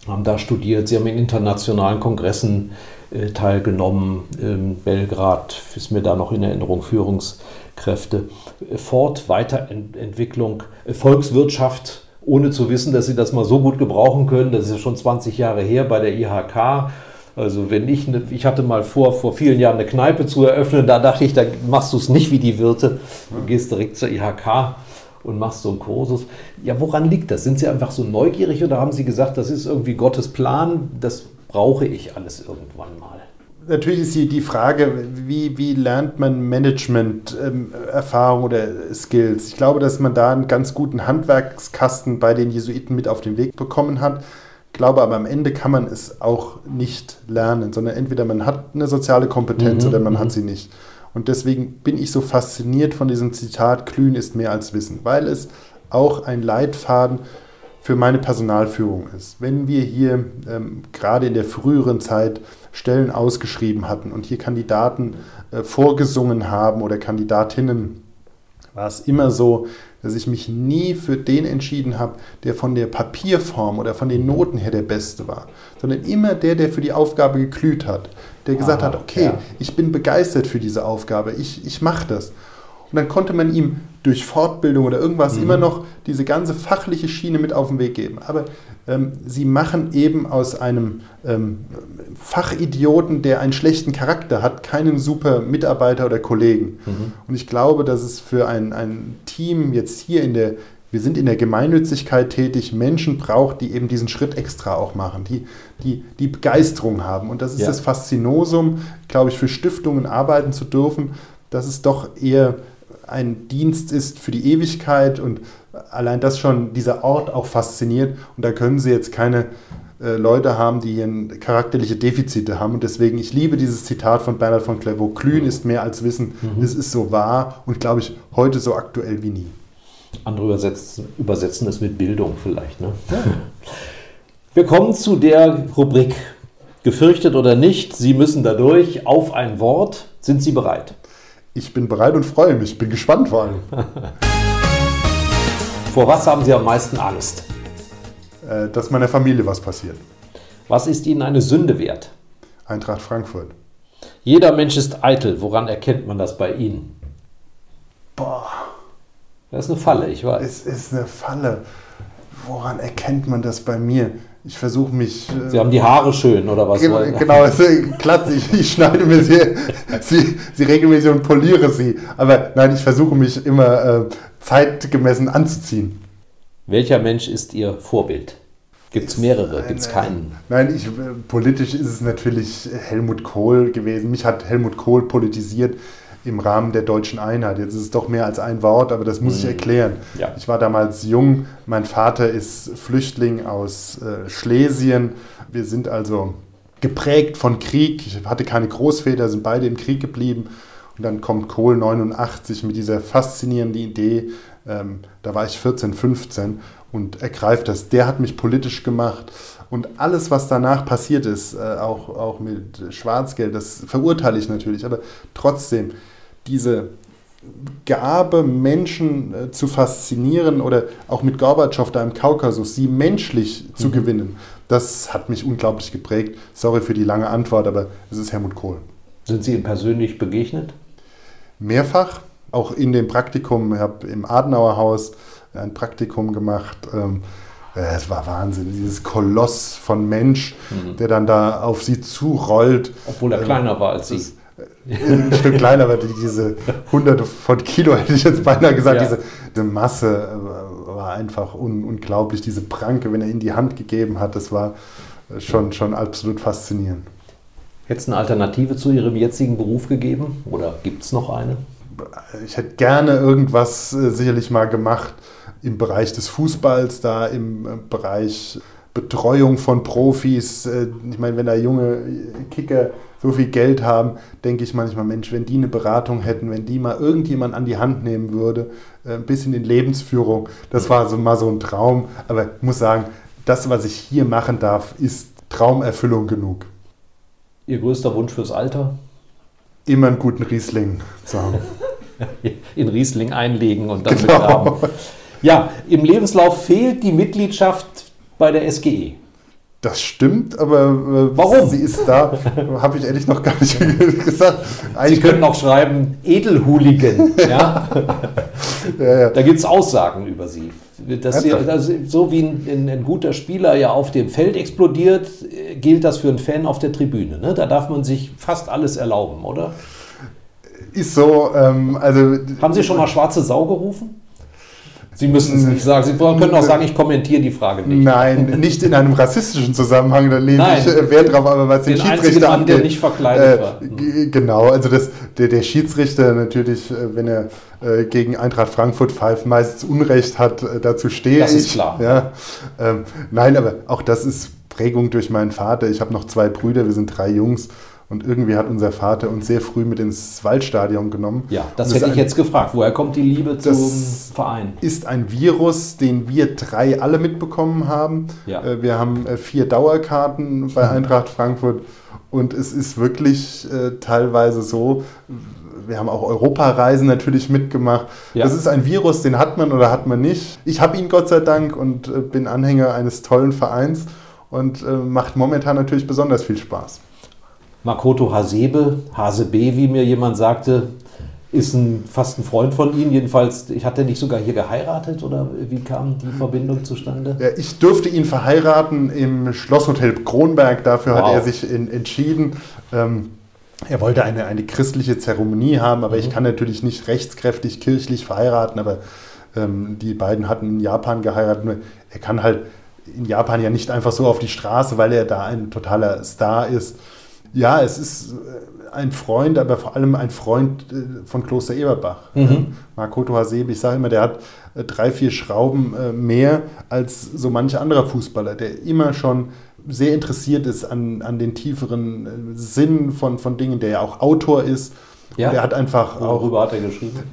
haben da studiert. Sie haben in internationalen Kongressen äh, teilgenommen. Ähm, Belgrad ist mir da noch in Erinnerung, Führungskräfte. Fort, Weiterentwicklung, Volkswirtschaft ohne zu wissen, dass sie das mal so gut gebrauchen können. Das ist ja schon 20 Jahre her bei der IHK. Also wenn ich, ne, ich hatte mal vor, vor vielen Jahren eine Kneipe zu eröffnen, da dachte ich, da machst du es nicht wie die Wirte. Du gehst direkt zur IHK und machst so einen Kursus. Ja, woran liegt das? Sind Sie einfach so neugierig oder haben Sie gesagt, das ist irgendwie Gottes Plan, das brauche ich alles irgendwann mal? Natürlich ist die, die Frage, wie, wie lernt man Management-Erfahrung ähm, oder Skills? Ich glaube, dass man da einen ganz guten Handwerkskasten bei den Jesuiten mit auf den Weg bekommen hat. Ich glaube aber am Ende kann man es auch nicht lernen, sondern entweder man hat eine soziale Kompetenz mhm, oder man hat mhm. sie nicht. Und deswegen bin ich so fasziniert von diesem Zitat, Glühen ist mehr als Wissen, weil es auch ein Leitfaden für meine Personalführung ist. Wenn wir hier ähm, gerade in der früheren Zeit Stellen ausgeschrieben hatten und hier Kandidaten äh, vorgesungen haben oder Kandidatinnen, war es immer so, dass ich mich nie für den entschieden habe, der von der Papierform oder von den Noten her der Beste war, sondern immer der, der für die Aufgabe geglüht hat, der gesagt Aha, hat, okay, ja. ich bin begeistert für diese Aufgabe, ich, ich mache das. Und dann konnte man ihm durch Fortbildung oder irgendwas mhm. immer noch diese ganze fachliche Schiene mit auf den Weg geben. Aber ähm, sie machen eben aus einem ähm, Fachidioten, der einen schlechten Charakter hat, keinen super Mitarbeiter oder Kollegen. Mhm. Und ich glaube, dass es für ein, ein Team jetzt hier in der, wir sind in der Gemeinnützigkeit tätig, Menschen braucht, die eben diesen Schritt extra auch machen, die die, die Begeisterung haben. Und das ist ja. das Faszinosum, glaube ich, für Stiftungen arbeiten zu dürfen, dass es doch eher ein Dienst ist für die Ewigkeit und allein das schon dieser Ort auch fasziniert. Und da können Sie jetzt keine äh, Leute haben, die charakterliche Defizite haben. Und deswegen, ich liebe dieses Zitat von Bernhard von Clairvaux, Glühen ist mehr als Wissen. Mhm. Es ist so wahr und, glaube ich, heute so aktuell wie nie. Andere übersetzen, übersetzen es mit Bildung vielleicht. Ne? Ja. Wir kommen zu der Rubrik Gefürchtet oder nicht, Sie müssen dadurch auf ein Wort. Sind Sie bereit? Ich bin bereit und freue mich. Bin gespannt vor allem. Vor was haben Sie am meisten Angst? Äh, dass meiner Familie was passiert. Was ist Ihnen eine Sünde wert? Eintracht Frankfurt. Jeder Mensch ist eitel. Woran erkennt man das bei Ihnen? Boah. Das ist eine Falle, ich weiß. Es ist eine Falle. Woran erkennt man das bei mir? Ich versuche mich. Sie haben die Haare schön, oder was? Genau, genau es ist glatt. Ich, ich, schneide mir sie, sie, sie regelmäßig und poliere sie. Aber nein, ich versuche mich immer äh, zeitgemessen anzuziehen. Welcher Mensch ist Ihr Vorbild? Gibt es mehrere? Gibt es keinen? Nein, ich, politisch ist es natürlich Helmut Kohl gewesen. Mich hat Helmut Kohl politisiert im Rahmen der deutschen Einheit. Jetzt ist es doch mehr als ein Wort, aber das muss ich mhm. erklären. Ja. Ich war damals jung, mein Vater ist Flüchtling aus äh, Schlesien. Wir sind also geprägt von Krieg. Ich hatte keine Großväter, sind beide im Krieg geblieben. Und dann kommt Kohl 89 mit dieser faszinierenden Idee. Ähm, da war ich 14, 15 und ergreift das. Der hat mich politisch gemacht. Und alles, was danach passiert ist, äh, auch, auch mit Schwarzgeld, das verurteile ich natürlich. Aber trotzdem, diese Gabe, Menschen äh, zu faszinieren oder auch mit Gorbatschow da im Kaukasus, sie menschlich mhm. zu gewinnen, das hat mich unglaublich geprägt. Sorry für die lange Antwort, aber es ist Helmut Kohl. Sind Sie ihm persönlich begegnet? Mehrfach, auch in dem Praktikum. Ich habe im Adenauer Haus ein Praktikum gemacht. Ähm, es war Wahnsinn, dieses Koloss von Mensch, mhm. der dann da auf sie zurollt. Obwohl er ähm, kleiner war als sie. Ein Stück kleiner, aber diese hunderte von Kilo, hätte ich jetzt beinahe gesagt, ja. diese, diese, Masse äh, war einfach un, unglaublich. Diese Pranke, wenn er ihn die Hand gegeben hat, das war schon, schon absolut faszinierend. Hätte es eine Alternative zu Ihrem jetzigen Beruf gegeben oder gibt es noch eine? Ich hätte gerne irgendwas äh, sicherlich mal gemacht im Bereich des Fußballs, da im äh, Bereich Betreuung von Profis. Äh, ich meine, wenn da junge Kicker so viel Geld haben, denke ich manchmal, Mensch, wenn die eine Beratung hätten, wenn die mal irgendjemand an die Hand nehmen würde, äh, ein bisschen in Lebensführung, das war so mal so ein Traum. Aber ich muss sagen, das, was ich hier machen darf, ist Traumerfüllung genug. Ihr größter Wunsch fürs Alter? Immer einen guten Riesling zu haben. In Riesling einlegen und dann genau. begraben. Ja, im Lebenslauf fehlt die Mitgliedschaft bei der SGE. Das stimmt, aber äh, warum? Sie ist da, habe ich ehrlich noch gar nicht gesagt. Eigentlich Sie können auch schreiben Edelhooligan. ja? ja, ja. Da gibt es Aussagen über Sie. Dass sie also so wie ein, ein, guter Spieler ja auf dem Feld explodiert, gilt das für einen Fan auf der Tribüne. Ne? Da darf man sich fast alles erlauben, oder? Ist so. Ähm, also, Haben Sie schon mal schwarze Sau gerufen? Sie müssen es nicht sagen. Sie können auch sagen, ich kommentiere die Frage nicht. Nein, nicht in einem rassistischen Zusammenhang, da lege ich äh, Wert drauf, aber was den, den Schiedsrichter Mann, der nicht verkleidet äh, war. Genau, also das, der, der Schiedsrichter natürlich, äh, wenn er äh, gegen Eintracht Frankfurt pfeift, meistens Unrecht hat, äh, dazu stehe das ich. Das ist klar. Ja, ähm, nein, aber auch das ist Prägung durch meinen Vater. Ich habe noch zwei Brüder, wir sind drei Jungs. Und irgendwie hat unser Vater uns sehr früh mit ins Waldstadion genommen. Ja, das hätte ich ein, jetzt gefragt. Woher kommt die Liebe zum Verein? Ist ein Virus, den wir drei alle mitbekommen haben. Ja. Äh, wir haben äh, vier Dauerkarten bei Eintracht Frankfurt und es ist wirklich äh, teilweise so, wir haben auch Europareisen natürlich mitgemacht. Ja. Das ist ein Virus, den hat man oder hat man nicht. Ich habe ihn Gott sei Dank und äh, bin Anhänger eines tollen Vereins und äh, macht momentan natürlich besonders viel Spaß. Makoto Hasebe, Hasebe, wie mir jemand sagte, ist ein, fast ein Freund von Ihnen. Jedenfalls, hat er nicht sogar hier geheiratet oder wie kam die Verbindung zustande? Ja, ich durfte ihn verheiraten im Schlosshotel Kronberg. Dafür wow. hat er sich in, entschieden. Ähm, er wollte eine, eine christliche Zeremonie haben, aber mhm. ich kann natürlich nicht rechtskräftig kirchlich verheiraten. Aber ähm, die beiden hatten in Japan geheiratet. Nur er kann halt in Japan ja nicht einfach so auf die Straße, weil er da ein totaler Star ist. Ja, es ist äh, ein Freund, aber vor allem ein Freund äh, von Kloster Eberbach. Mhm. Makoto Hasebe, ich sage immer, der hat äh, drei, vier Schrauben mehr als so manche anderer Fußballer, der immer schon sehr interessiert ist an, an den tieferen Sinn von, von Dingen, der ja auch Autor ist ja. er hat einfach auch hat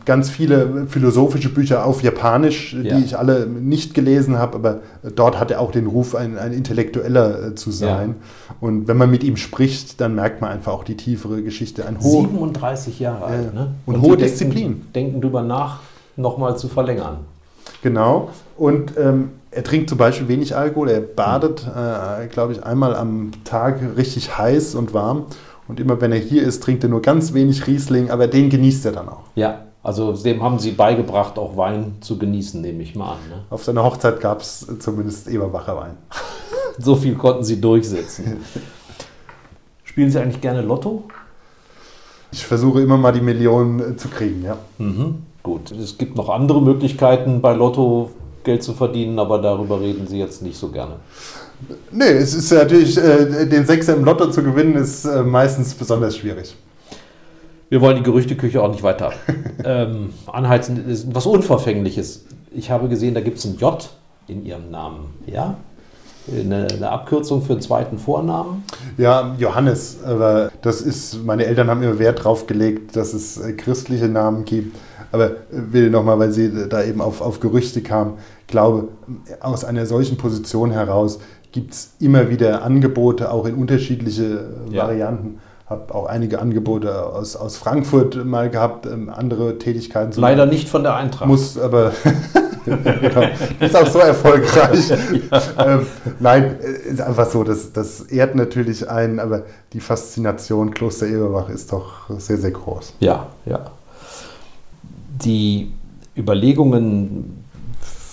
ganz viele philosophische Bücher auf Japanisch, ja. die ich alle nicht gelesen habe, aber dort hat er auch den Ruf, ein, ein Intellektueller äh, zu sein. Ja. Und wenn man mit ihm spricht, dann merkt man einfach auch die tiefere Geschichte. Ein 37 Jahre alt. Ne? Und, Und hohe Disziplin. Denken, denken darüber nach, nochmal zu verlängern. Genau. Und ähm, er trinkt zum Beispiel wenig Alkohol. Er badet, äh, glaube ich, einmal am Tag richtig heiß und warm. Und immer wenn er hier ist, trinkt er nur ganz wenig Riesling, aber den genießt er dann auch. Ja, also dem haben Sie beigebracht, auch Wein zu genießen, nehme ich mal an. Ne? Auf seiner Hochzeit gab es zumindest Eberbacher Wein. so viel konnten Sie durchsetzen. Spielen Sie eigentlich gerne Lotto? Ich versuche immer mal die Millionen zu kriegen, ja. Mhm, gut. Es gibt noch andere Möglichkeiten bei Lotto Geld zu verdienen, aber darüber reden Sie jetzt nicht so gerne. Nee, es ist natürlich, äh, den Sechser im Lotto zu gewinnen, ist äh, meistens besonders schwierig. Wir wollen die Gerüchteküche auch nicht weiter ähm, anheizen. Ist was Unverfängliches. Ich habe gesehen, da gibt es ein J in Ihrem Namen. Ja? Eine, eine, Abkürzung für einen zweiten Vornamen? Ja, Johannes. Aber das ist, meine Eltern haben immer Wert drauf gelegt, dass es äh, christliche Namen gibt. Aber äh, will nochmal, weil Sie da eben auf, auf Gerüchte kamen, glaube, aus einer solchen Position heraus gibt es immer wieder Angebote, auch in unterschiedliche äh, ja. Varianten. Habe auch einige Angebote aus, aus Frankfurt mal gehabt, ähm, andere Tätigkeiten. Leider nicht von der Eintracht. Muss aber. genau, ist auch so erfolgreich. ja. ähm, nein, äh, ist einfach so, das, das ehrt natürlich ein, aber die Faszination Kloster Eberbach ist doch sehr, sehr groß. Ja, ja. Die Überlegungen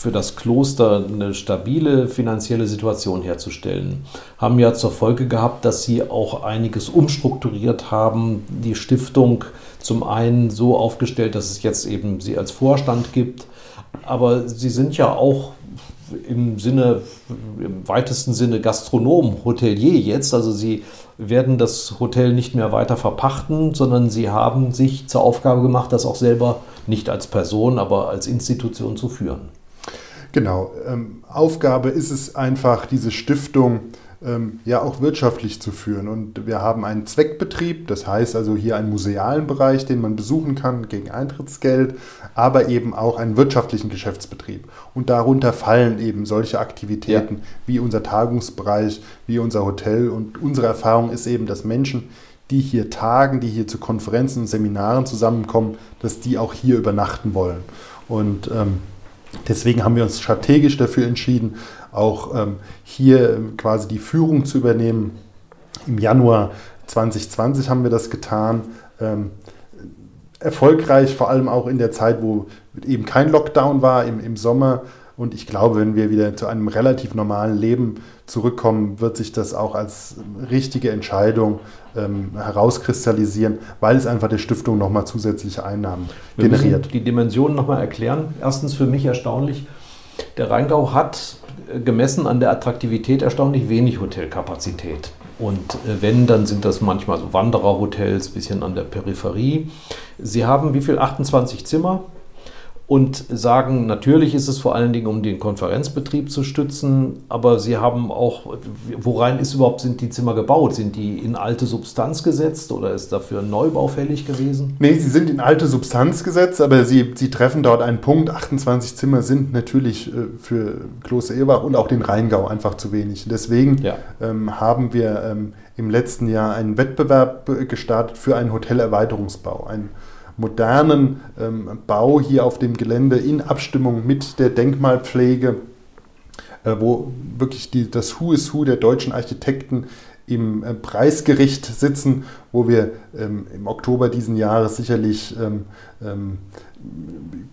für das Kloster eine stabile finanzielle Situation herzustellen, haben ja zur Folge gehabt, dass sie auch einiges umstrukturiert haben. Die Stiftung zum einen so aufgestellt, dass es jetzt eben sie als Vorstand gibt, aber sie sind ja auch im Sinne, im weitesten Sinne Gastronom, Hotelier jetzt. Also sie werden das Hotel nicht mehr weiter verpachten, sondern sie haben sich zur Aufgabe gemacht, das auch selber nicht als Person, aber als Institution zu führen. Genau. Ähm, Aufgabe ist es einfach, diese Stiftung ähm, ja auch wirtschaftlich zu führen. Und wir haben einen Zweckbetrieb, das heißt also hier einen musealen Bereich, den man besuchen kann gegen Eintrittsgeld, aber eben auch einen wirtschaftlichen Geschäftsbetrieb. Und darunter fallen eben solche Aktivitäten ja. wie unser Tagungsbereich, wie unser Hotel. Und unsere Erfahrung ist eben, dass Menschen, die hier tagen, die hier zu Konferenzen und Seminaren zusammenkommen, dass die auch hier übernachten wollen. Und ähm, deswegen haben wir uns strategisch dafür entschieden, auch ähm, hier ähm, quasi die Führung zu übernehmen. Im Januar 2020 haben wir das getan. Ähm, erfolgreich, vor allem auch in der Zeit, wo eben kein Lockdown war, im, im Sommer. Und ich glaube, wenn wir wieder zu einem relativ normalen Leben zurückkommen, wird sich das auch als richtige Entscheidung ähm, herauskristallisieren, weil es einfach der Stiftung nochmal zusätzliche Einnahmen wir generiert. die Dimensionen nochmal erklären. Erstens für mich erstaunlich, der Rheingau hat gemessen an der Attraktivität erstaunlich wenig Hotelkapazität. Und äh, wenn, dann sind das manchmal so Wandererhotels, bisschen an der Peripherie. Sie haben wie viel? 28 Zimmer und sagen, natürlich ist es vor allen Dingen, um den Konferenzbetrieb zu stützen, aber sie haben auch, worein ist überhaupt, sind die Zimmer gebaut? Sind die in alte Substanz gesetzt oder ist dafür ein Neubau fällig gewesen? Nee, sie sind in alte Substanz gesetzt, aber sie, sie treffen dort einen Punkt. 28 Zimmer sind natürlich äh, für Kloster Erbach und auch den Rheingau einfach zu wenig. Deswegen ja. ähm, haben wir ähm, im letzten Jahr einen Wettbewerb äh, gestartet für einen Hotelerweiterungsbau. Ein modernen ähm, Bau hier auf dem Gelände in Abstimmung mit der Denkmalpflege, äh, wo wirklich die, das Who is Who der deutschen Architekten im äh, Preisgericht sitzen, wo wir ähm, im Oktober diesen Jahres sicherlich ähm, ähm,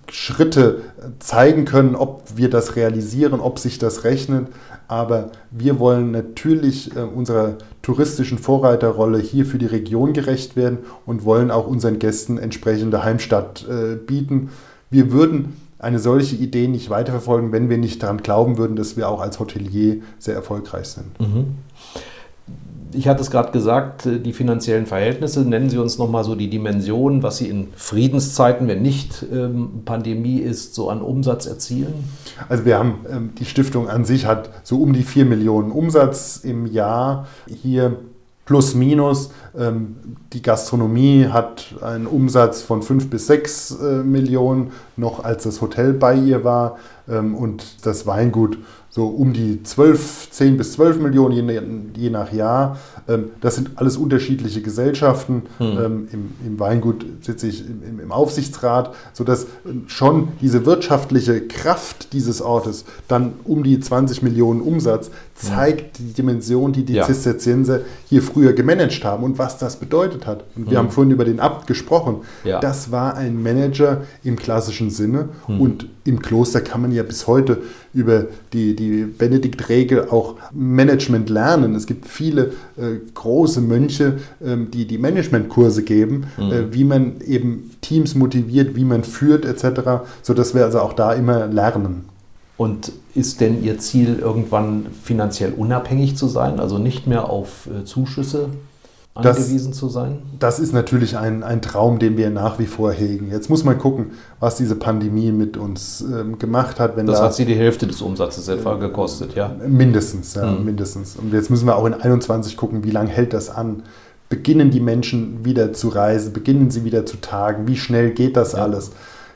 Schritte zeigen können, ob wir das realisieren, ob sich das rechnet. Aber wir wollen natürlich äh, unserer touristischen Vorreiterrolle hier für die Region gerecht werden und wollen auch unseren Gästen entsprechende Heimstatt äh, bieten. Wir würden eine solche Idee nicht weiterverfolgen, wenn wir nicht daran glauben würden, dass wir auch als Hotelier sehr erfolgreich sind. Mhm ich hatte es gerade gesagt, äh, die finanziellen Verhältnisse. Nennen Sie uns nochmal so die Dimensionen, was Sie in Friedenszeiten, wenn nicht ähm, Pandemie ist, so an Umsatz erzielen? Also wir haben, ähm, die Stiftung an sich hat so um die 4 Millionen Umsatz im Jahr hier plus minus. Ähm, die Gastronomie hat einen Umsatz von 5 bis 6 äh, Millionen, noch als das Hotel bei ihr war. Und das Weingut so um die 12, 10 bis 12 Millionen, je, je nach Jahr. Ähm, das sind alles unterschiedliche Gesellschaften. Hm. Im, Im, Weingut sitze ich im, im, Aufsichtsrat, sodass schon diese wirtschaftliche Kraft dieses Ortes dann um die 20 Millionen Umsatz zeigt die Dimension, die die ja. Zisterzienser hier früher gemanagt haben und was das bedeutet hat. Und wir hm. haben vorhin über den Abt gesprochen. Ja. Das war ein Manager im klassischen Sinne hm. und im Kloster kann man ja bis heute über die, die Benediktregel auch Management lernen. Es gibt viele äh, große Mönche, ähm, die die Managementkurse geben, mhm. äh, wie man eben Teams motiviert, wie man führt etc., sodass wir also auch da immer lernen. Und ist denn Ihr Ziel, irgendwann finanziell unabhängig zu sein, also nicht mehr auf äh, Zuschüsse angewiesen das, zu sein? Das ist natürlich ein, ein Traum, den wir nach wie vor hegen. Jetzt muss man gucken, was diese Pandemie mit uns ähm, gemacht hat. das da, hat sie die Hälfte des Umsatzes etwa gekostet, ja? Mindestens, ja, mhm. mindestens. Und jetzt müssen wir auch in 21 gucken, wie lange hält das an? Beginnen die Menschen wieder zu reisen? Beginnen sie wieder zu tagen? Wie schnell geht das ja. alles?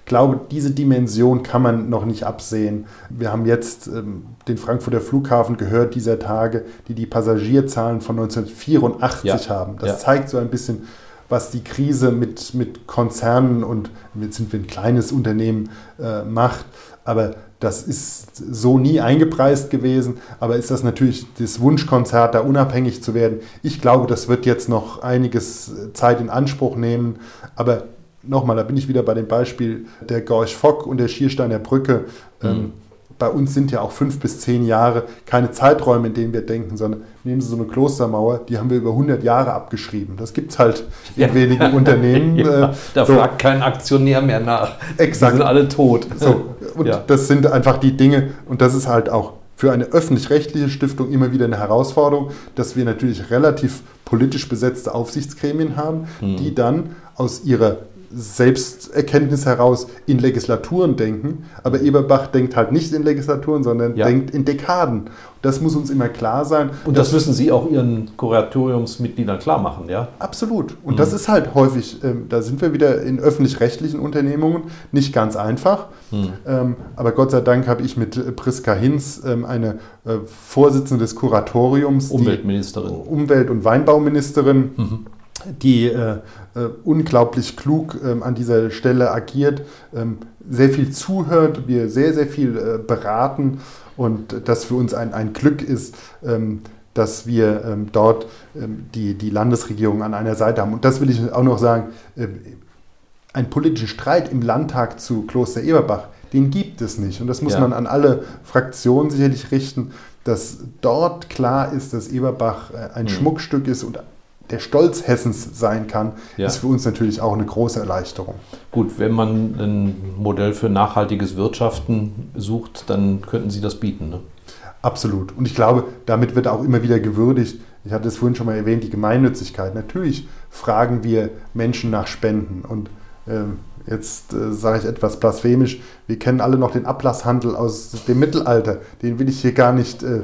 Glaube, diese Dimension kann man noch nicht absehen. Wir haben jetzt ähm, den Frankfurter Flughafen gehört dieser Tage, die die Passagierzahlen von 1984 ja. haben. Das ja. zeigt so ein bisschen, was die Krise mit, mit Konzernen und jetzt sind wir ein kleines Unternehmen äh, macht. Aber das ist so nie eingepreist gewesen. Aber ist das natürlich das Wunschkonzert, da unabhängig zu werden? Ich glaube, das wird jetzt noch einiges Zeit in Anspruch nehmen. Aber nochmal, da bin ich wieder bei dem Beispiel der Gorch Fock und der Schiersteiner Brücke. Mhm. Ähm, bei uns sind ja auch fünf bis zehn Jahre keine Zeiträume, in denen wir denken, sondern nehmen Sie so eine Klostermauer, die haben wir über 100 Jahre abgeschrieben. Das gibt es halt in ja. wenigen Unternehmen. ja, äh, da so. fragt kein Aktionär mehr nach. Exakt. Die sind alle tot. So. Und ja. das sind einfach die Dinge, und das ist halt auch für eine öffentlich-rechtliche Stiftung immer wieder eine Herausforderung, dass wir natürlich relativ politisch besetzte Aufsichtsgremien haben, mhm. die dann aus ihrer Selbsterkenntnis heraus in Legislaturen denken. Aber Eberbach denkt halt nicht in Legislaturen, sondern Ja. denkt in Dekaden. Das muss uns immer klar sein. Und das müssen Sie auch Ihren Kuratoriumsmitgliedern klar machen, ja? Absolut. Und das ist halt häufig, ähm, da sind wir wieder in öffentlich-rechtlichen Unternehmungen, nicht ganz einfach. Ähm, aber Gott sei Dank habe ich mit äh, Priska Hinz ähm, eine äh, Vorsitzende des Kuratoriums, Umweltministerin. Umwelt- und Weinbauministerin, die äh, äh, unglaublich klug ähm, an dieser Stelle agiert, ähm, sehr viel zuhört, wir sehr, sehr viel äh, beraten und das für uns ein, ein Glück ist, ähm, dass wir ähm, dort ähm, die, die Landesregierung an einer Seite haben. Und das will ich auch noch sagen, äh, einen politischen Streit im Landtag zu Kloster Eberbach, den gibt es nicht. Und das muss Ja. man an alle Fraktionen sicherlich richten, dass dort klar ist, dass Eberbach äh, ein Schmuckstück ist und der Stolz Hessens sein kann, Ja. ist für uns natürlich auch eine große Erleichterung. Gut, wenn man ein Modell für nachhaltiges Wirtschaften sucht, dann könnten Sie das bieten. Ne? Absolut. Und ich glaube, damit wird auch immer wieder gewürdigt. Ich hatte es vorhin schon mal erwähnt, die Gemeinnützigkeit. Natürlich fragen wir Menschen nach Spenden. Und ähm, jetzt äh, sage ich etwas blasphemisch, wir kennen alle noch den Ablasshandel aus dem Mittelalter. Den will ich hier gar nicht äh, äh,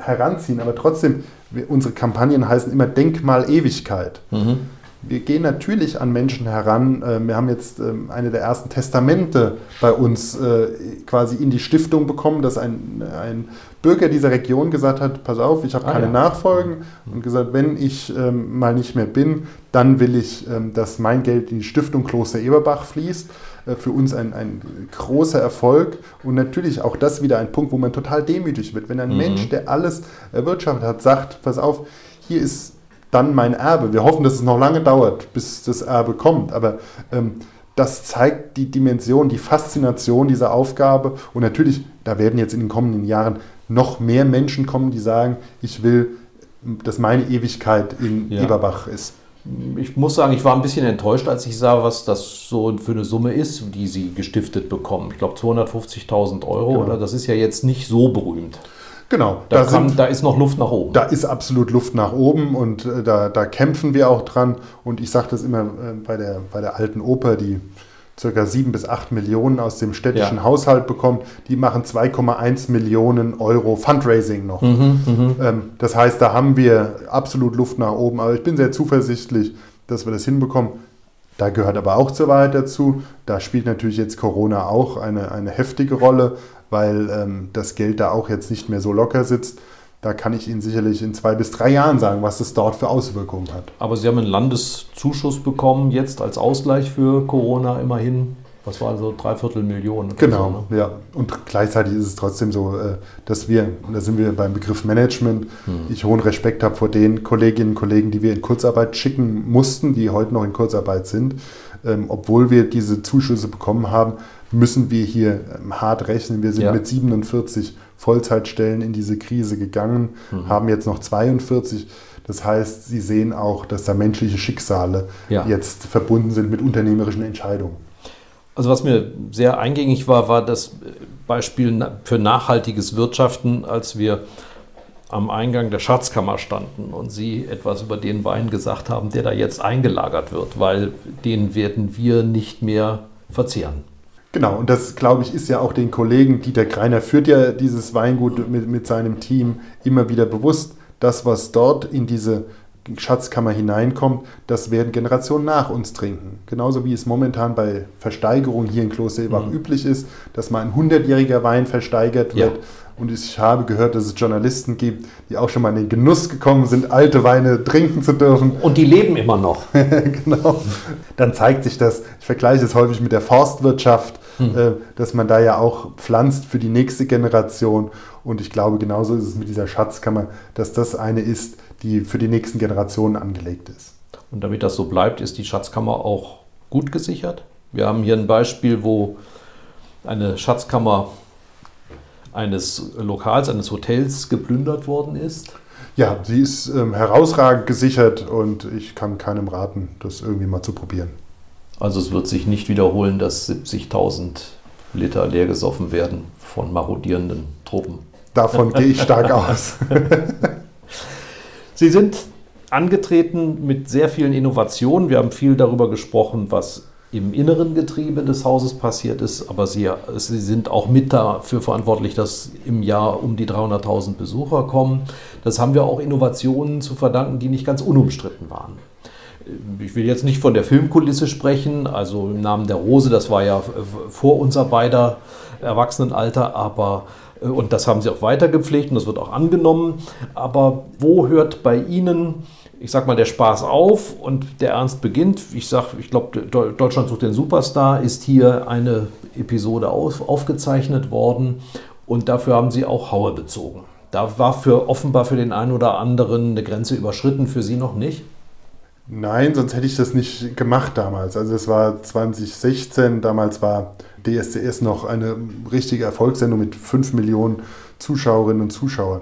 heranziehen. Aber trotzdem, wir, unsere Kampagnen heißen immer Denkmal Ewigkeit. Wir gehen natürlich an Menschen heran. Äh, Wir haben jetzt ähm, eine der ersten Testamente bei uns äh, quasi in die Stiftung bekommen, dass ein, ein Bürger dieser Region gesagt hat, pass auf, ich habe Ah, keine ja. Nachfolgen und gesagt, wenn ich ähm, mal nicht mehr bin, dann will ich, ähm, dass mein Geld in die Stiftung Kloster Eberbach fließt. Äh, Für uns ein, ein großer Erfolg und natürlich auch das wieder ein Punkt, wo man total demütig wird. Wenn ein Mensch, der alles erwirtschaftet hat, sagt, pass auf, hier ist dann mein Erbe. Wir hoffen, dass es noch lange dauert, bis das Erbe kommt, aber ähm, das zeigt die Dimension, die Faszination dieser Aufgabe und natürlich, da werden jetzt in den kommenden Jahren noch mehr Menschen kommen, die sagen, ich will, dass meine Ewigkeit in Ja. Eberbach ist. Ich muss sagen, ich war ein bisschen enttäuscht, als ich sah, was das so für eine Summe ist, die Sie gestiftet bekommen. Ich glaube 250.000 Euro, Genau. oder? Das ist ja jetzt nicht so berühmt. Genau, Da, da, kann, sind, da ist noch Luft nach oben. da ist absolut Luft nach oben und äh, da, da kämpfen wir auch dran. Und ich sage das immer äh, bei, der, bei der alten Oper, die circa sieben bis acht Millionen aus dem städtischen Ja. Haushalt bekommt, die machen 2,1 Millionen Euro Fundraising noch. Mhm, Ähm, das heißt, da haben wir absolut Luft nach oben. Aber ich bin sehr zuversichtlich, dass wir das hinbekommen. Da gehört aber auch zur Wahrheit dazu. Da spielt natürlich jetzt Corona auch eine, eine heftige Rolle, weil ähm, das Geld da auch jetzt nicht mehr so locker sitzt. Da kann ich Ihnen sicherlich in zwei bis drei Jahren sagen, was das dort für Auswirkungen hat. Aber Sie haben einen Landeszuschuss bekommen, jetzt als Ausgleich für Corona immerhin. Was war also dreiviertel Millionen? Genau, so, ne? ja. Und gleichzeitig ist es trotzdem so, äh, dass wir, und da sind wir beim Begriff Management, ich hohen Respekt habe vor den Kolleginnen und Kollegen, die wir in Kurzarbeit schicken mussten, die heute noch in Kurzarbeit sind. Ähm, Obwohl wir diese Zuschüsse bekommen haben, müssen wir hier ähm, hart rechnen. Wir sind Ja. mit 47 Vollzeitstellen in diese Krise gegangen, haben jetzt noch 42. Das heißt, Sie sehen auch, dass da menschliche Schicksale Ja. jetzt verbunden sind mit unternehmerischen Entscheidungen. Also was mir sehr eingängig war, war das Beispiel für nachhaltiges Wirtschaften, als wir am Eingang der Schatzkammer standen und Sie etwas über den Wein gesagt haben, der da jetzt eingelagert wird, weil den werden wir nicht mehr verzehren. Genau, und das, glaube ich, ist ja auch den Kollegen, Dieter Greiner führt ja dieses Weingut mit, mit seinem Team immer wieder bewusst. Das, was dort in diese Schatzkammer hineinkommt, das werden Generationen nach uns trinken. Genauso wie es momentan bei Versteigerungen hier in Kloster Ebach üblich ist, dass mal ein 100-jähriger Wein versteigert Ja. Und ich habe gehört, dass es Journalisten gibt, die auch schon mal in den Genuss gekommen sind, alte Weine trinken zu dürfen. Und die leben immer noch. genau. Dann zeigt sich das, ich vergleiche es häufig mit der Forstwirtschaft, äh, dass man da ja auch pflanzt für die nächste Generation. Und ich glaube, genauso ist es mit dieser Schatzkammer, dass das eine ist, die für die nächsten Generationen angelegt ist. Und damit das so bleibt, ist die Schatzkammer auch gut gesichert. Wir haben hier ein Beispiel, wo eine Schatzkammer eines Lokals, eines Hotels geplündert worden ist. Ja, sie ist ähm, herausragend gesichert und ich kann keinem raten, das irgendwie mal zu probieren. Also es wird sich nicht wiederholen, dass 70.000 Liter leer gesoffen werden von marodierenden Truppen. Davon gehe ich stark aus. Sie sind angetreten mit sehr vielen Innovationen. Wir haben viel darüber gesprochen, was im inneren Getriebe des Hauses passiert ist, aber sie, sie sind auch mit dafür verantwortlich, dass im Jahr um die 300.000 Besucher kommen. Das haben wir auch Innovationen zu verdanken, die nicht ganz unumstritten waren. Ich will jetzt nicht von der Filmkulisse sprechen, also im Namen der Rose, das war ja vor unser beider Erwachsenenalter, aber äh, und das haben sie auch weiter gepflegt und das wird auch angenommen. Aber wo hört bei Ihnen ich sag mal, der Spaß auf und der Ernst beginnt. Ich sag, ich glaube, Deutschland sucht den Superstar ist hier eine Episode auf, aufgezeichnet worden und dafür haben sie auch Haue bezogen. Da war für offenbar für den einen oder anderen eine Grenze überschritten, für Sie noch nicht? Nein, sonst hätte ich das nicht gemacht damals. Also es war 2016, damals war DSDS noch eine richtige Erfolgssendung mit 5 Millionen Zuschauerinnen und Zuschauern.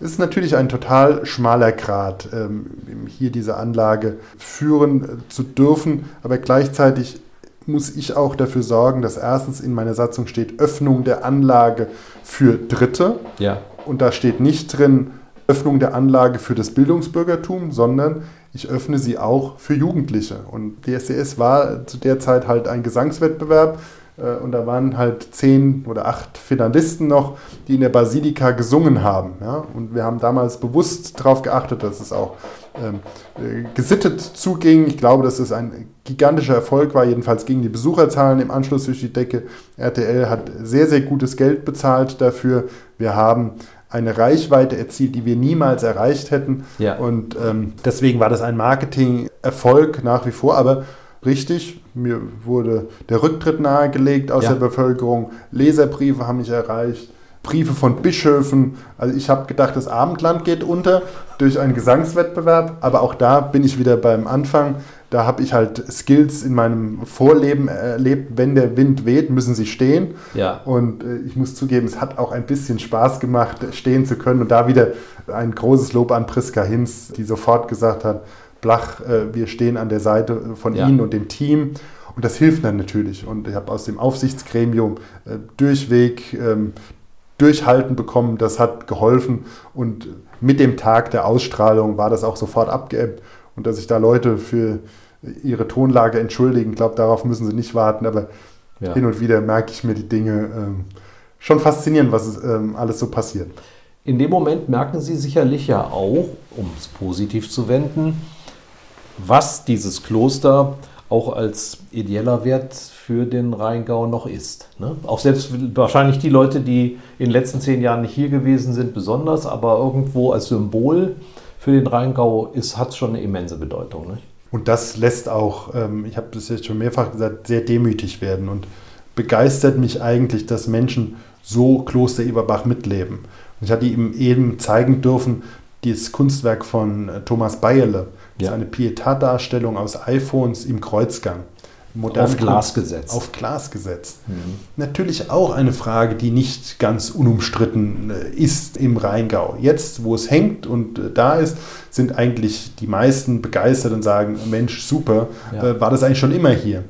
Es ist natürlich ein total schmaler Grad, ähm, hier diese Anlage führen äh, zu dürfen, aber gleichzeitig muss ich auch dafür sorgen, dass erstens in meiner Satzung steht Öffnung der Anlage für Dritte. Ja. Und da steht nicht drin Öffnung der Anlage für das Bildungsbürgertum, sondern ich öffne sie auch für Jugendliche. Und DSDS war zu der Zeit halt ein Gesangswettbewerb und da waren halt zehn oder acht Finalisten noch, die in der Basilika gesungen haben. Ja? Und wir haben damals bewusst darauf geachtet, dass es auch ähm, äh, gesittet zuging. Ich glaube, dass es ein gigantischer Erfolg war. Jedenfalls gingen die Besucherzahlen im Anschluss durch die Decke. RTL hat sehr, sehr gutes Geld bezahlt dafür. Wir haben eine Reichweite erzielt, die wir niemals erreicht hätten. Ja. Und ähm, deswegen war das ein Marketing-Erfolg nach wie vor. Aber richtig, mir wurde der Rücktritt nahegelegt aus ja. der Bevölkerung, Leserbriefe haben mich erreicht, Briefe von Bischöfen. Also ich habe gedacht, das Abendland geht unter durch einen Gesangswettbewerb, aber auch da bin ich wieder beim Anfang. Da habe ich halt Skills in meinem Vorleben erlebt. Wenn der Wind weht, müssen sie stehen. Ja. Und äh, ich muss zugeben, es hat auch ein bisschen Spaß gemacht, stehen zu können. Und da wieder ein großes Lob an Priska Hinz, die sofort gesagt hat, Blach, äh, wir stehen an der Seite von ja. Ihnen und dem Team. Und das hilft dann natürlich. Und ich habe aus dem Aufsichtsgremium äh, durchweg ähm, Durchhalten bekommen. Das hat geholfen. Und mit dem Tag der Ausstrahlung war das auch sofort abgeebbt. Und dass sich da Leute für ihre Tonlage entschuldigen, ich glaube, darauf müssen sie nicht warten. Aber ja. hin und wieder merke ich mir die Dinge ähm, schon faszinierend, was ähm, alles so passiert. In dem Moment merken Sie sicherlich ja auch, um es positiv zu wenden, was dieses Kloster auch als ideeller Wert für den Rheingau noch ist. Ne? Auch selbst wahrscheinlich die Leute, die in den letzten zehn Jahren nicht hier gewesen sind, besonders, aber irgendwo als Symbol für den Rheingau hat es schon eine immense Bedeutung. Ne? Und das lässt auch, ähm, ich habe das jetzt schon mehrfach gesagt, sehr demütig werden und begeistert mich eigentlich, dass Menschen so Kloster Eberbach mitleben. Und ich hatte ihm eben zeigen dürfen, dieses Kunstwerk von äh, Thomas Bayerle ja. ist eine Pietat-Darstellung aus iPhones im Kreuzgang. Modern auf Glas gesetzt. Auf Glas gesetzt. Mhm. Natürlich auch eine Frage, die nicht ganz unumstritten äh, ist im Rheingau. Jetzt, wo es hängt und äh, da ist, sind eigentlich die meisten begeistert und sagen, Mensch, super, ja. Äh, war das eigentlich schon immer hier?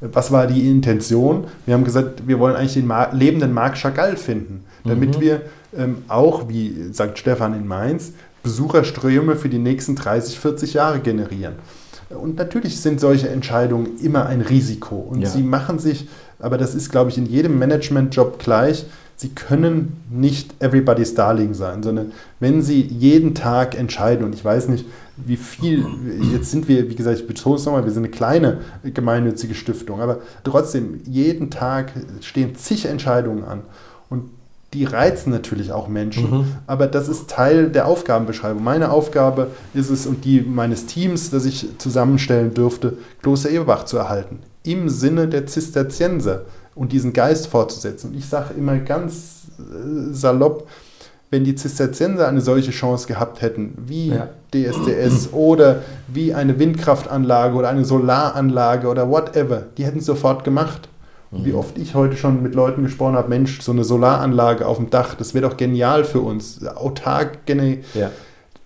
Was war die Intention? Wir haben gesagt, wir wollen eigentlich den Mar lebenden Marc Chagall finden, damit mhm. wir ähm, auch, wie sagt Stefan in Mainz, Besucherströme für die nächsten 30, 40 Jahre generieren. Und natürlich sind solche Entscheidungen immer ein Risiko. Und ja. sie machen sich, aber das ist, glaube ich, in jedem Managementjob gleich, sie können nicht everybody's darling sein, sondern wenn sie jeden Tag entscheiden, und ich weiß nicht, wie viel, jetzt sind wir, wie gesagt, ich betone es nochmal, wir sind eine kleine gemeinnützige Stiftung, aber trotzdem, jeden Tag stehen zig Entscheidungen an. Die reizen natürlich auch Menschen, mhm. aber das ist Teil der Aufgabenbeschreibung. Meine Aufgabe ist es und die meines Teams, das ich zusammenstellen dürfte, Kloster Eberbach zu erhalten, im Sinne der Zisterzienser und diesen Geist fortzusetzen. Und ich sage immer ganz äh, salopp, wenn die Zisterzienser eine solche Chance gehabt hätten, wie ja. DSDS oder wie eine Windkraftanlage oder eine Solaranlage oder whatever, die hätten es sofort gemacht. Mhm. Wie oft ich heute schon mit Leuten gesprochen habe, Mensch, so eine Solaranlage auf dem Dach, das wäre doch genial für uns. Autark, ja.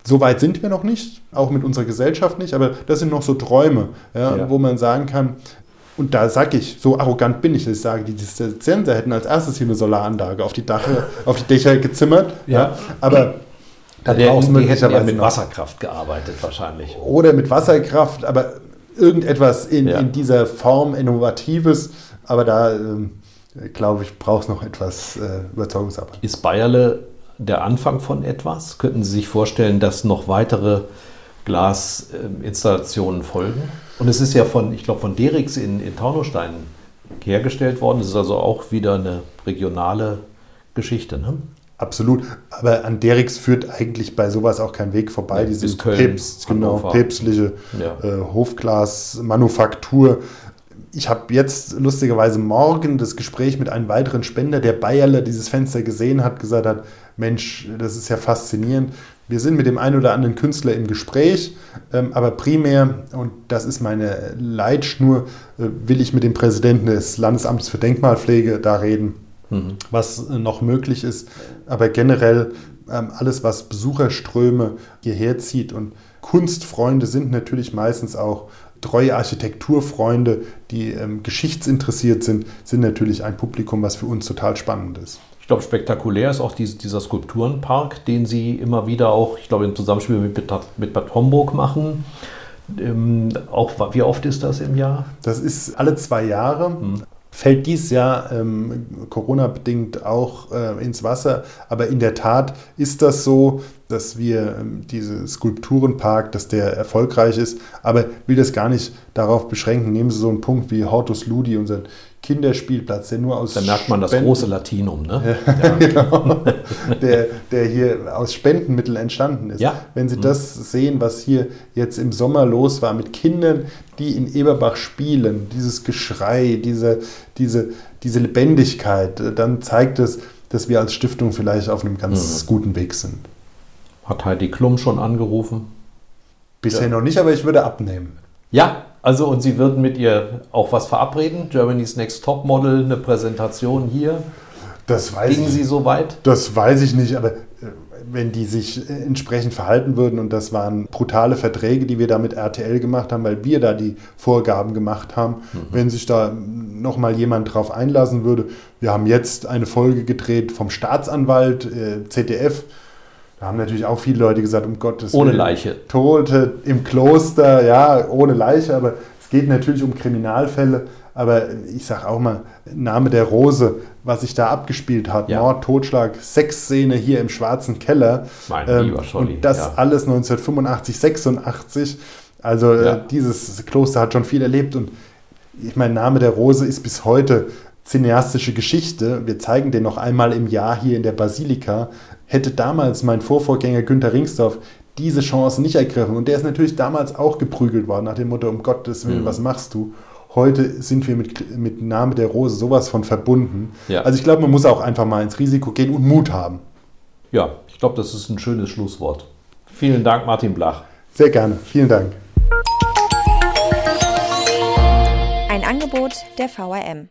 so weit sind wir noch nicht, auch mit unserer Gesellschaft nicht, aber das sind noch so Träume, ja, ja. wo man sagen kann, und da sage ich, so arrogant bin ich, dass ich sage, die Diszenzenter hätten als erstes hier eine Solaranlage auf die, Dache, auf die Dächer gezimmert. Ja. Aber da die, die hätten ja mit Wasserkraft gearbeitet wahrscheinlich. Oder mit Wasserkraft, aber irgendetwas in, in dieser Form Innovatives, aber da ähm, glaube ich, braucht es noch etwas äh, Überzeugungsarbeit. Ist Bayerle der Anfang von etwas? Könnten Sie sich vorstellen, dass noch weitere Glasinstallationen folgen? Und es ist ja von, ich glaube, von Derix in, in Taunusstein hergestellt worden. Das ist also auch wieder eine regionale Geschichte. Ne? Absolut, aber an Derix führt eigentlich bei sowas auch kein Weg vorbei. Nee, Diese Köln, Päpst, genau, päpstliche Ja. äh, Hofglasmanufaktur. Ich habe jetzt lustigerweise morgen das Gespräch mit einem weiteren Spender, der Bayerle dieses Fenster gesehen hat, gesagt hat, Mensch, das ist ja faszinierend. Wir sind mit dem einen oder anderen Künstler im Gespräch, ähm, aber primär, und das ist meine Leitschnur, äh, will ich mit dem Präsidenten des Landesamts für Denkmalpflege da reden was äh, noch möglich ist. Aber generell ähm, alles, was Besucherströme hierher zieht und Kunstfreunde sind natürlich meistens auch treue Architekturfreunde, die ähm, geschichtsinteressiert sind, sind natürlich ein Publikum, was für uns total spannend ist. Ich glaube, spektakulär ist auch dies- dieser Skulpturenpark, den Sie immer wieder auch, ich glaube, im Zusammenspiel mit, Bad- mit Bad Homburg machen. Ähm, auch, wie oft ist das im Jahr? Das ist alle zwei Jahre. Fällt dies Jahr ähm, Corona-bedingt auch äh, ins Wasser. Aber in der Tat ist das so, dass wir ähm, diese Skulpturenpark, dass der erfolgreich ist. Aber will das gar nicht darauf beschränken. Nehmen Sie so einen Punkt wie Hortus Ludi, unseren Kinderspielplatz, der nur aus Da merkt man das Spenden- große Latinum. Ne? genau, der, der hier aus Spendenmitteln entstanden ist. Ja. Wenn Sie das sehen, was hier jetzt im Sommer los war mit Kindern, die in Eberbach spielen, dieses Geschrei, diese, diese, diese Lebendigkeit, dann zeigt es, dass wir als Stiftung vielleicht auf einem ganz guten Weg sind. Hat Heidi Klum schon angerufen? Bisher noch nicht, aber ich würde abnehmen. Ja, also und Sie würden mit ihr auch was verabreden? Germany's Next Top Model, eine Präsentation hier. Das weiß Gingen ich. Sie so weit? Das weiß ich nicht, aber äh, wenn die sich äh, entsprechend verhalten würden und das waren brutale Verträge, die wir da mit RTL gemacht haben, weil wir da die Vorgaben gemacht haben, wenn sich da nochmal jemand drauf einlassen würde. Wir haben jetzt eine Folge gedreht vom Staatsanwalt, äh, ZDF. Da haben natürlich auch viele Leute gesagt, um Gottes Ohne Willen, Leiche. Tote im Kloster, ja, ohne Leiche, aber es geht natürlich um Kriminalfälle. Aber ich sage auch mal, Name der Rose, was sich da abgespielt hat, Ja. Mord, Totschlag, Sexszene hier im schwarzen Keller. Mein Ähm, lieber Scholli, und das ja. alles 1985, 86. Also Ja. äh, dieses Kloster hat schon viel erlebt und ich meine, Name der Rose ist bis heute cineastische Geschichte. Wir zeigen den noch einmal im Jahr hier in der Basilika. Hätte damals mein Vorvorgänger Günter Ringsdorf diese Chance nicht ergriffen und der ist natürlich damals auch geprügelt worden nach dem Motto, um Gottes Mhm. Willen, was machst du? Heute sind wir mit, mit Name der Rose sowas von verbunden. Ja. Also ich glaube, man muss auch einfach mal ins Risiko gehen und Mut haben. Ja, ich glaube, das ist ein schönes Schlusswort. Vielen Dank, Martin Blach. Sehr gerne. Vielen Dank. Ein Angebot der VRM.